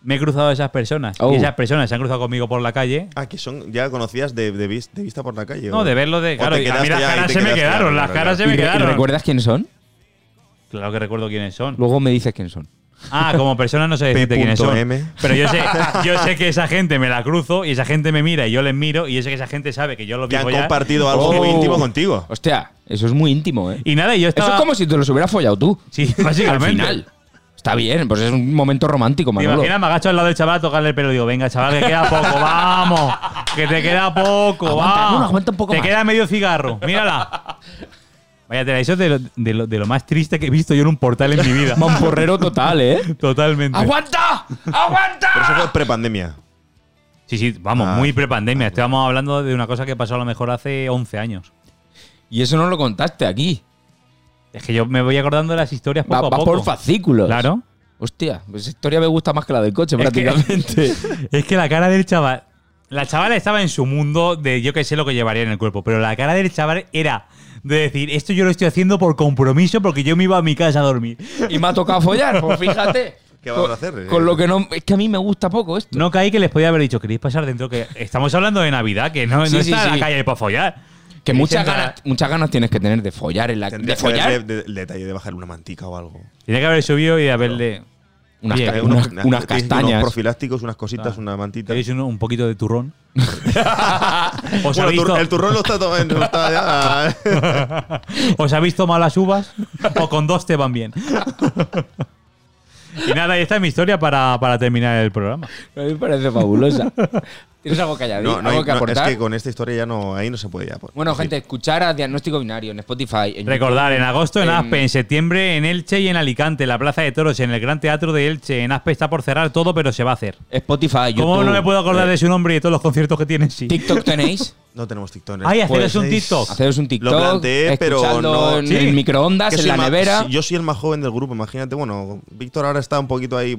B: me he cruzado a esas personas.
A: Oh.
B: Y esas personas se han cruzado conmigo por la calle.
C: Ah, que son ya conocidas de, de, vis- de vista por la calle.
B: No,
C: ¿o?
B: de verlo de. Claro, a mí las caras se me quedaron. Las caras se
A: ¿Y,
B: me quedaron.
A: recuerdas quiénes son?
B: Claro que recuerdo quiénes son.
A: Luego me dices quiénes son.
B: Ah, como personas no sé decirte quiénes son. Pero yo sé, yo sé que esa gente me la cruzo y esa gente me mira y yo les miro y yo sé que esa gente sabe que yo los
C: Que han
B: vi
C: compartido algo muy
A: Oh.
C: íntimo contigo.
A: Hostia, eso es muy íntimo, ¿eh?
B: Y nada, y yo estaba.
A: Eso es como si te los hubieras follado tú.
B: Sí,
A: Al
B: básicamente.
A: final. Está bien, pues es un momento romántico,
B: ¿Te
A: Manolo.
B: imaginas? Me agacho al lado del chaval a tocarle el pelo. Digo, venga, chaval, que queda poco, vamos. Que te queda poco,
A: Aguanta,
B: vamos.
A: no, aguanta un poco
B: Te
A: más.
B: queda medio cigarro, mírala. Vaya tela, eso es de lo, de, lo, de lo más triste que he visto yo en un portal en mi vida.
A: Mamporrero total, ¿eh?
B: Totalmente.
A: ¡Aguanta! ¡Aguanta!
C: Pero eso fue prepandemia.
B: Sí, sí, vamos,
C: Ah,
B: muy prepandemia. Estamos hablando de una cosa que pasó a lo mejor hace 11 años.
A: Y eso no lo contaste aquí.
B: Es que yo me voy acordando de las historias poco
A: Va,
B: a
A: va
B: poco.
A: por fascículos.
B: Claro.
A: Hostia, pues esa historia me gusta más que la del coche,
B: Es que-
A: prácticamente.
B: Es que la cara del chaval. La chavala estaba en su mundo de yo que sé lo que llevaría en el cuerpo, pero la cara del chaval era de decir, esto yo lo estoy haciendo por compromiso porque yo me iba a mi casa a dormir.
A: y me ha tocado follar, pues fíjate.
C: ¿Qué vamos
A: Con-
C: a hacer?
A: Con lo que no. Es que a mí me gusta poco esto.
B: No caí que les podía haber dicho, ¿queréis pasar dentro? Que estamos hablando de Navidad, que no,
A: Sí,
B: no
A: sí,
B: está en
A: sí.
B: la calle para follar.
A: Que
B: ¿Queréis
A: muchas ganas, muchas ganas tienes que tener de follar en la. ¿De follar?
C: de- el detalle de bajar una mantica o algo.
B: Tiene que haber subido y haberle.
A: Unas, ca-
B: eh,
A: unas, unas castañas.
C: Unos profilácticos, unas cositas,
B: Ah.
C: una mantita.
B: ¿Queréis un, un poquito de turrón? ¿Os,
C: Bueno,
B: habéis
C: tur-
B: to-
C: el turrón lo está tomando. lo está ya.
B: ¿Os habéis tomado las uvas? ¿O con dos te van bien? y nada, y esta es mi historia para, para terminar el programa.
A: A mí me parece fabulosa. ¿Tienes algo que añadir?
C: No, no hay-
A: ¿Algo que
C: no, es
A: aportar?
C: que con esta historia ya no, ahí no se puede ya. pues.
A: Bueno,
C: Sí.
A: gente, escuchar a Diagnóstico Binario en Spotify. En
B: Recordar, en agosto en
A: en-
B: Aspe, en septiembre en Elche y en Alicante, en la Plaza de Toros, en el Gran Teatro de Elche. En Aspe está por cerrar todo, pero se va a hacer.
A: Spotify, YouTube.
B: ¿Cómo no me puedo acordar
A: eh,
B: de su nombre y de todos los conciertos que tienen? Sí.
A: TikTok tenéis.
C: No tenemos TikTok.
B: Ay, haceros
C: Pues,
B: un TikTok.
A: Haceros un TikTok.
C: Lo planteé, pero no-
A: en,
B: Sí.
A: en microondas, en la
C: el
A: nevera.
C: yo soy el más joven del grupo, imagínate. Bueno, Víctor ahora está un poquito ahí.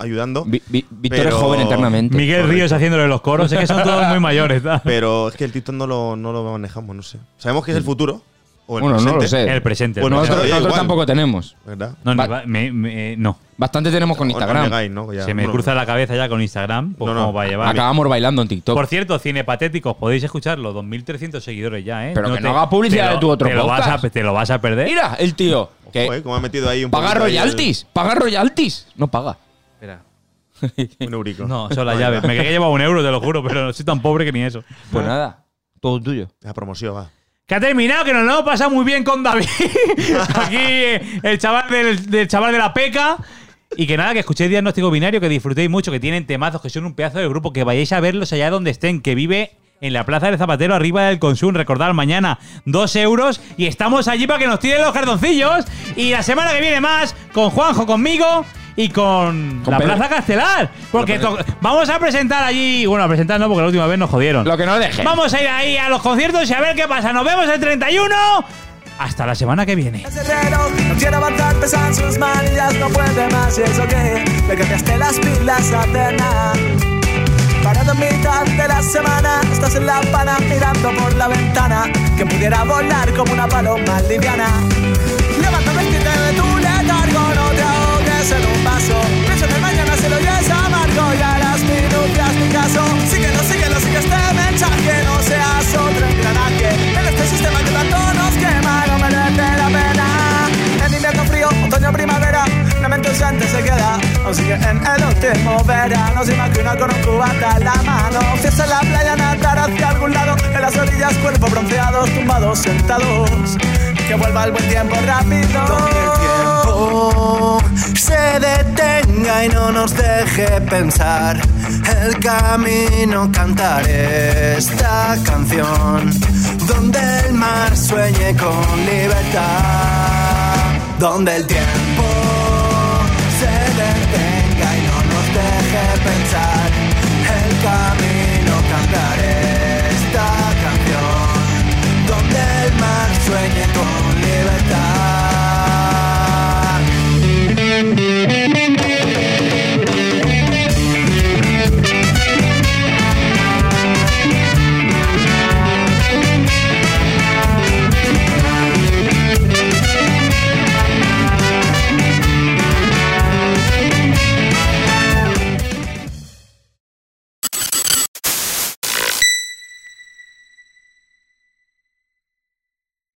C: Ayudando.
A: Vi- vi- Víctor es joven eternamente.
B: Miguel
C: correcto.
B: Ríos haciéndole los coros. Es que son todos muy mayores. ¿tá?
C: Pero es que el TikTok no lo, no lo manejamos, no sé. Sabemos que es el futuro. O el
A: Bueno, no lo
C: presente,
A: sé.
B: El presente. el
C: Bueno,
B: presente.
A: nosotros tampoco tenemos.
C: ¿Verdad?
B: No, me- me- no.
A: Bastante tenemos con Instagram.
C: negáis, ¿no? Ya,
B: Se me
C: bueno,
B: cruza la cabeza ya con Instagram. Pues
C: No, no.
B: cómo va a llevar.
A: Acabamos bailando en TikTok.
B: Por cierto, Cinepatéticos, podéis escucharlo. 2.300 seguidores ya, ¿eh?
A: Pero que no haga publicidad
B: te lo-
A: de tu otro
B: te lo, vas
A: podcast.
B: a, te lo vas a perder.
A: Mira, el tío. Que
C: Ojo, eh, cómo ha metido ahí un
A: paga
C: ahí el-
A: royalties. Paga royalties. No paga.
B: Espera.
C: Un eurico.
B: No, son las llaves. Me creía que llevaba un euro, te lo juro, pero soy tan pobre que ni eso.
A: Pues nada. Todo tuyo.
C: La promoción, va.
B: Que ha terminado, que nos lo hemos pasado muy bien con David. Aquí eh, el chaval del, del chaval de la peca. Y que nada, que escuchéis Diagnóstico Binario, que disfrutéis mucho, que tienen temazos, que son un pedazo de grupo, que vayáis a verlos allá donde estén, que vive en la Plaza del Zapatero, arriba del Consum. Recordad, mañana, dos euros. Y estamos allí para que nos tiren los cardoncillos. Y la semana que viene más, con Juanjo, conmigo y con,
A: Con
B: la
A: Pedro.
B: Plaza Castelar. Porque to- vamos a presentar allí. Bueno, a presentar no, porque la última vez nos jodieron.
A: Lo que no deje.
B: Vamos a ir ahí a los conciertos y a ver qué pasa. Nos vemos el 31. Hasta la semana que viene.
D: No quiere pesan sus manillas, no puede más y eso que le cambiaste las pilas a. Parado en mitad de la semana, estás en la pana mirando por la ventana, que pudiera volar como una paloma liviana. Y a las minutas ni caso. Síguelo, síguelo, sigue este mensaje, no seas otro engranaje. En este sistema que tanto nos quema, no merece la pena. En invierno frío, otoño, primavera, la mente ausente se queda. Así que en el último verano se imagina con un cubata en la mano. Fiesta en la playa, nadar hacia algún lado. En las orillas, cuerpos bronceados, tumbados, sentados. Que vuelva el buen tiempo rápido se detenga y no nos deje pensar. El camino, cantar esta canción, donde el mar sueñe con libertad, donde el tiempo se detenga y no nos deje pensar. El camino, cantar esta canción, donde el mar sueñe con libertad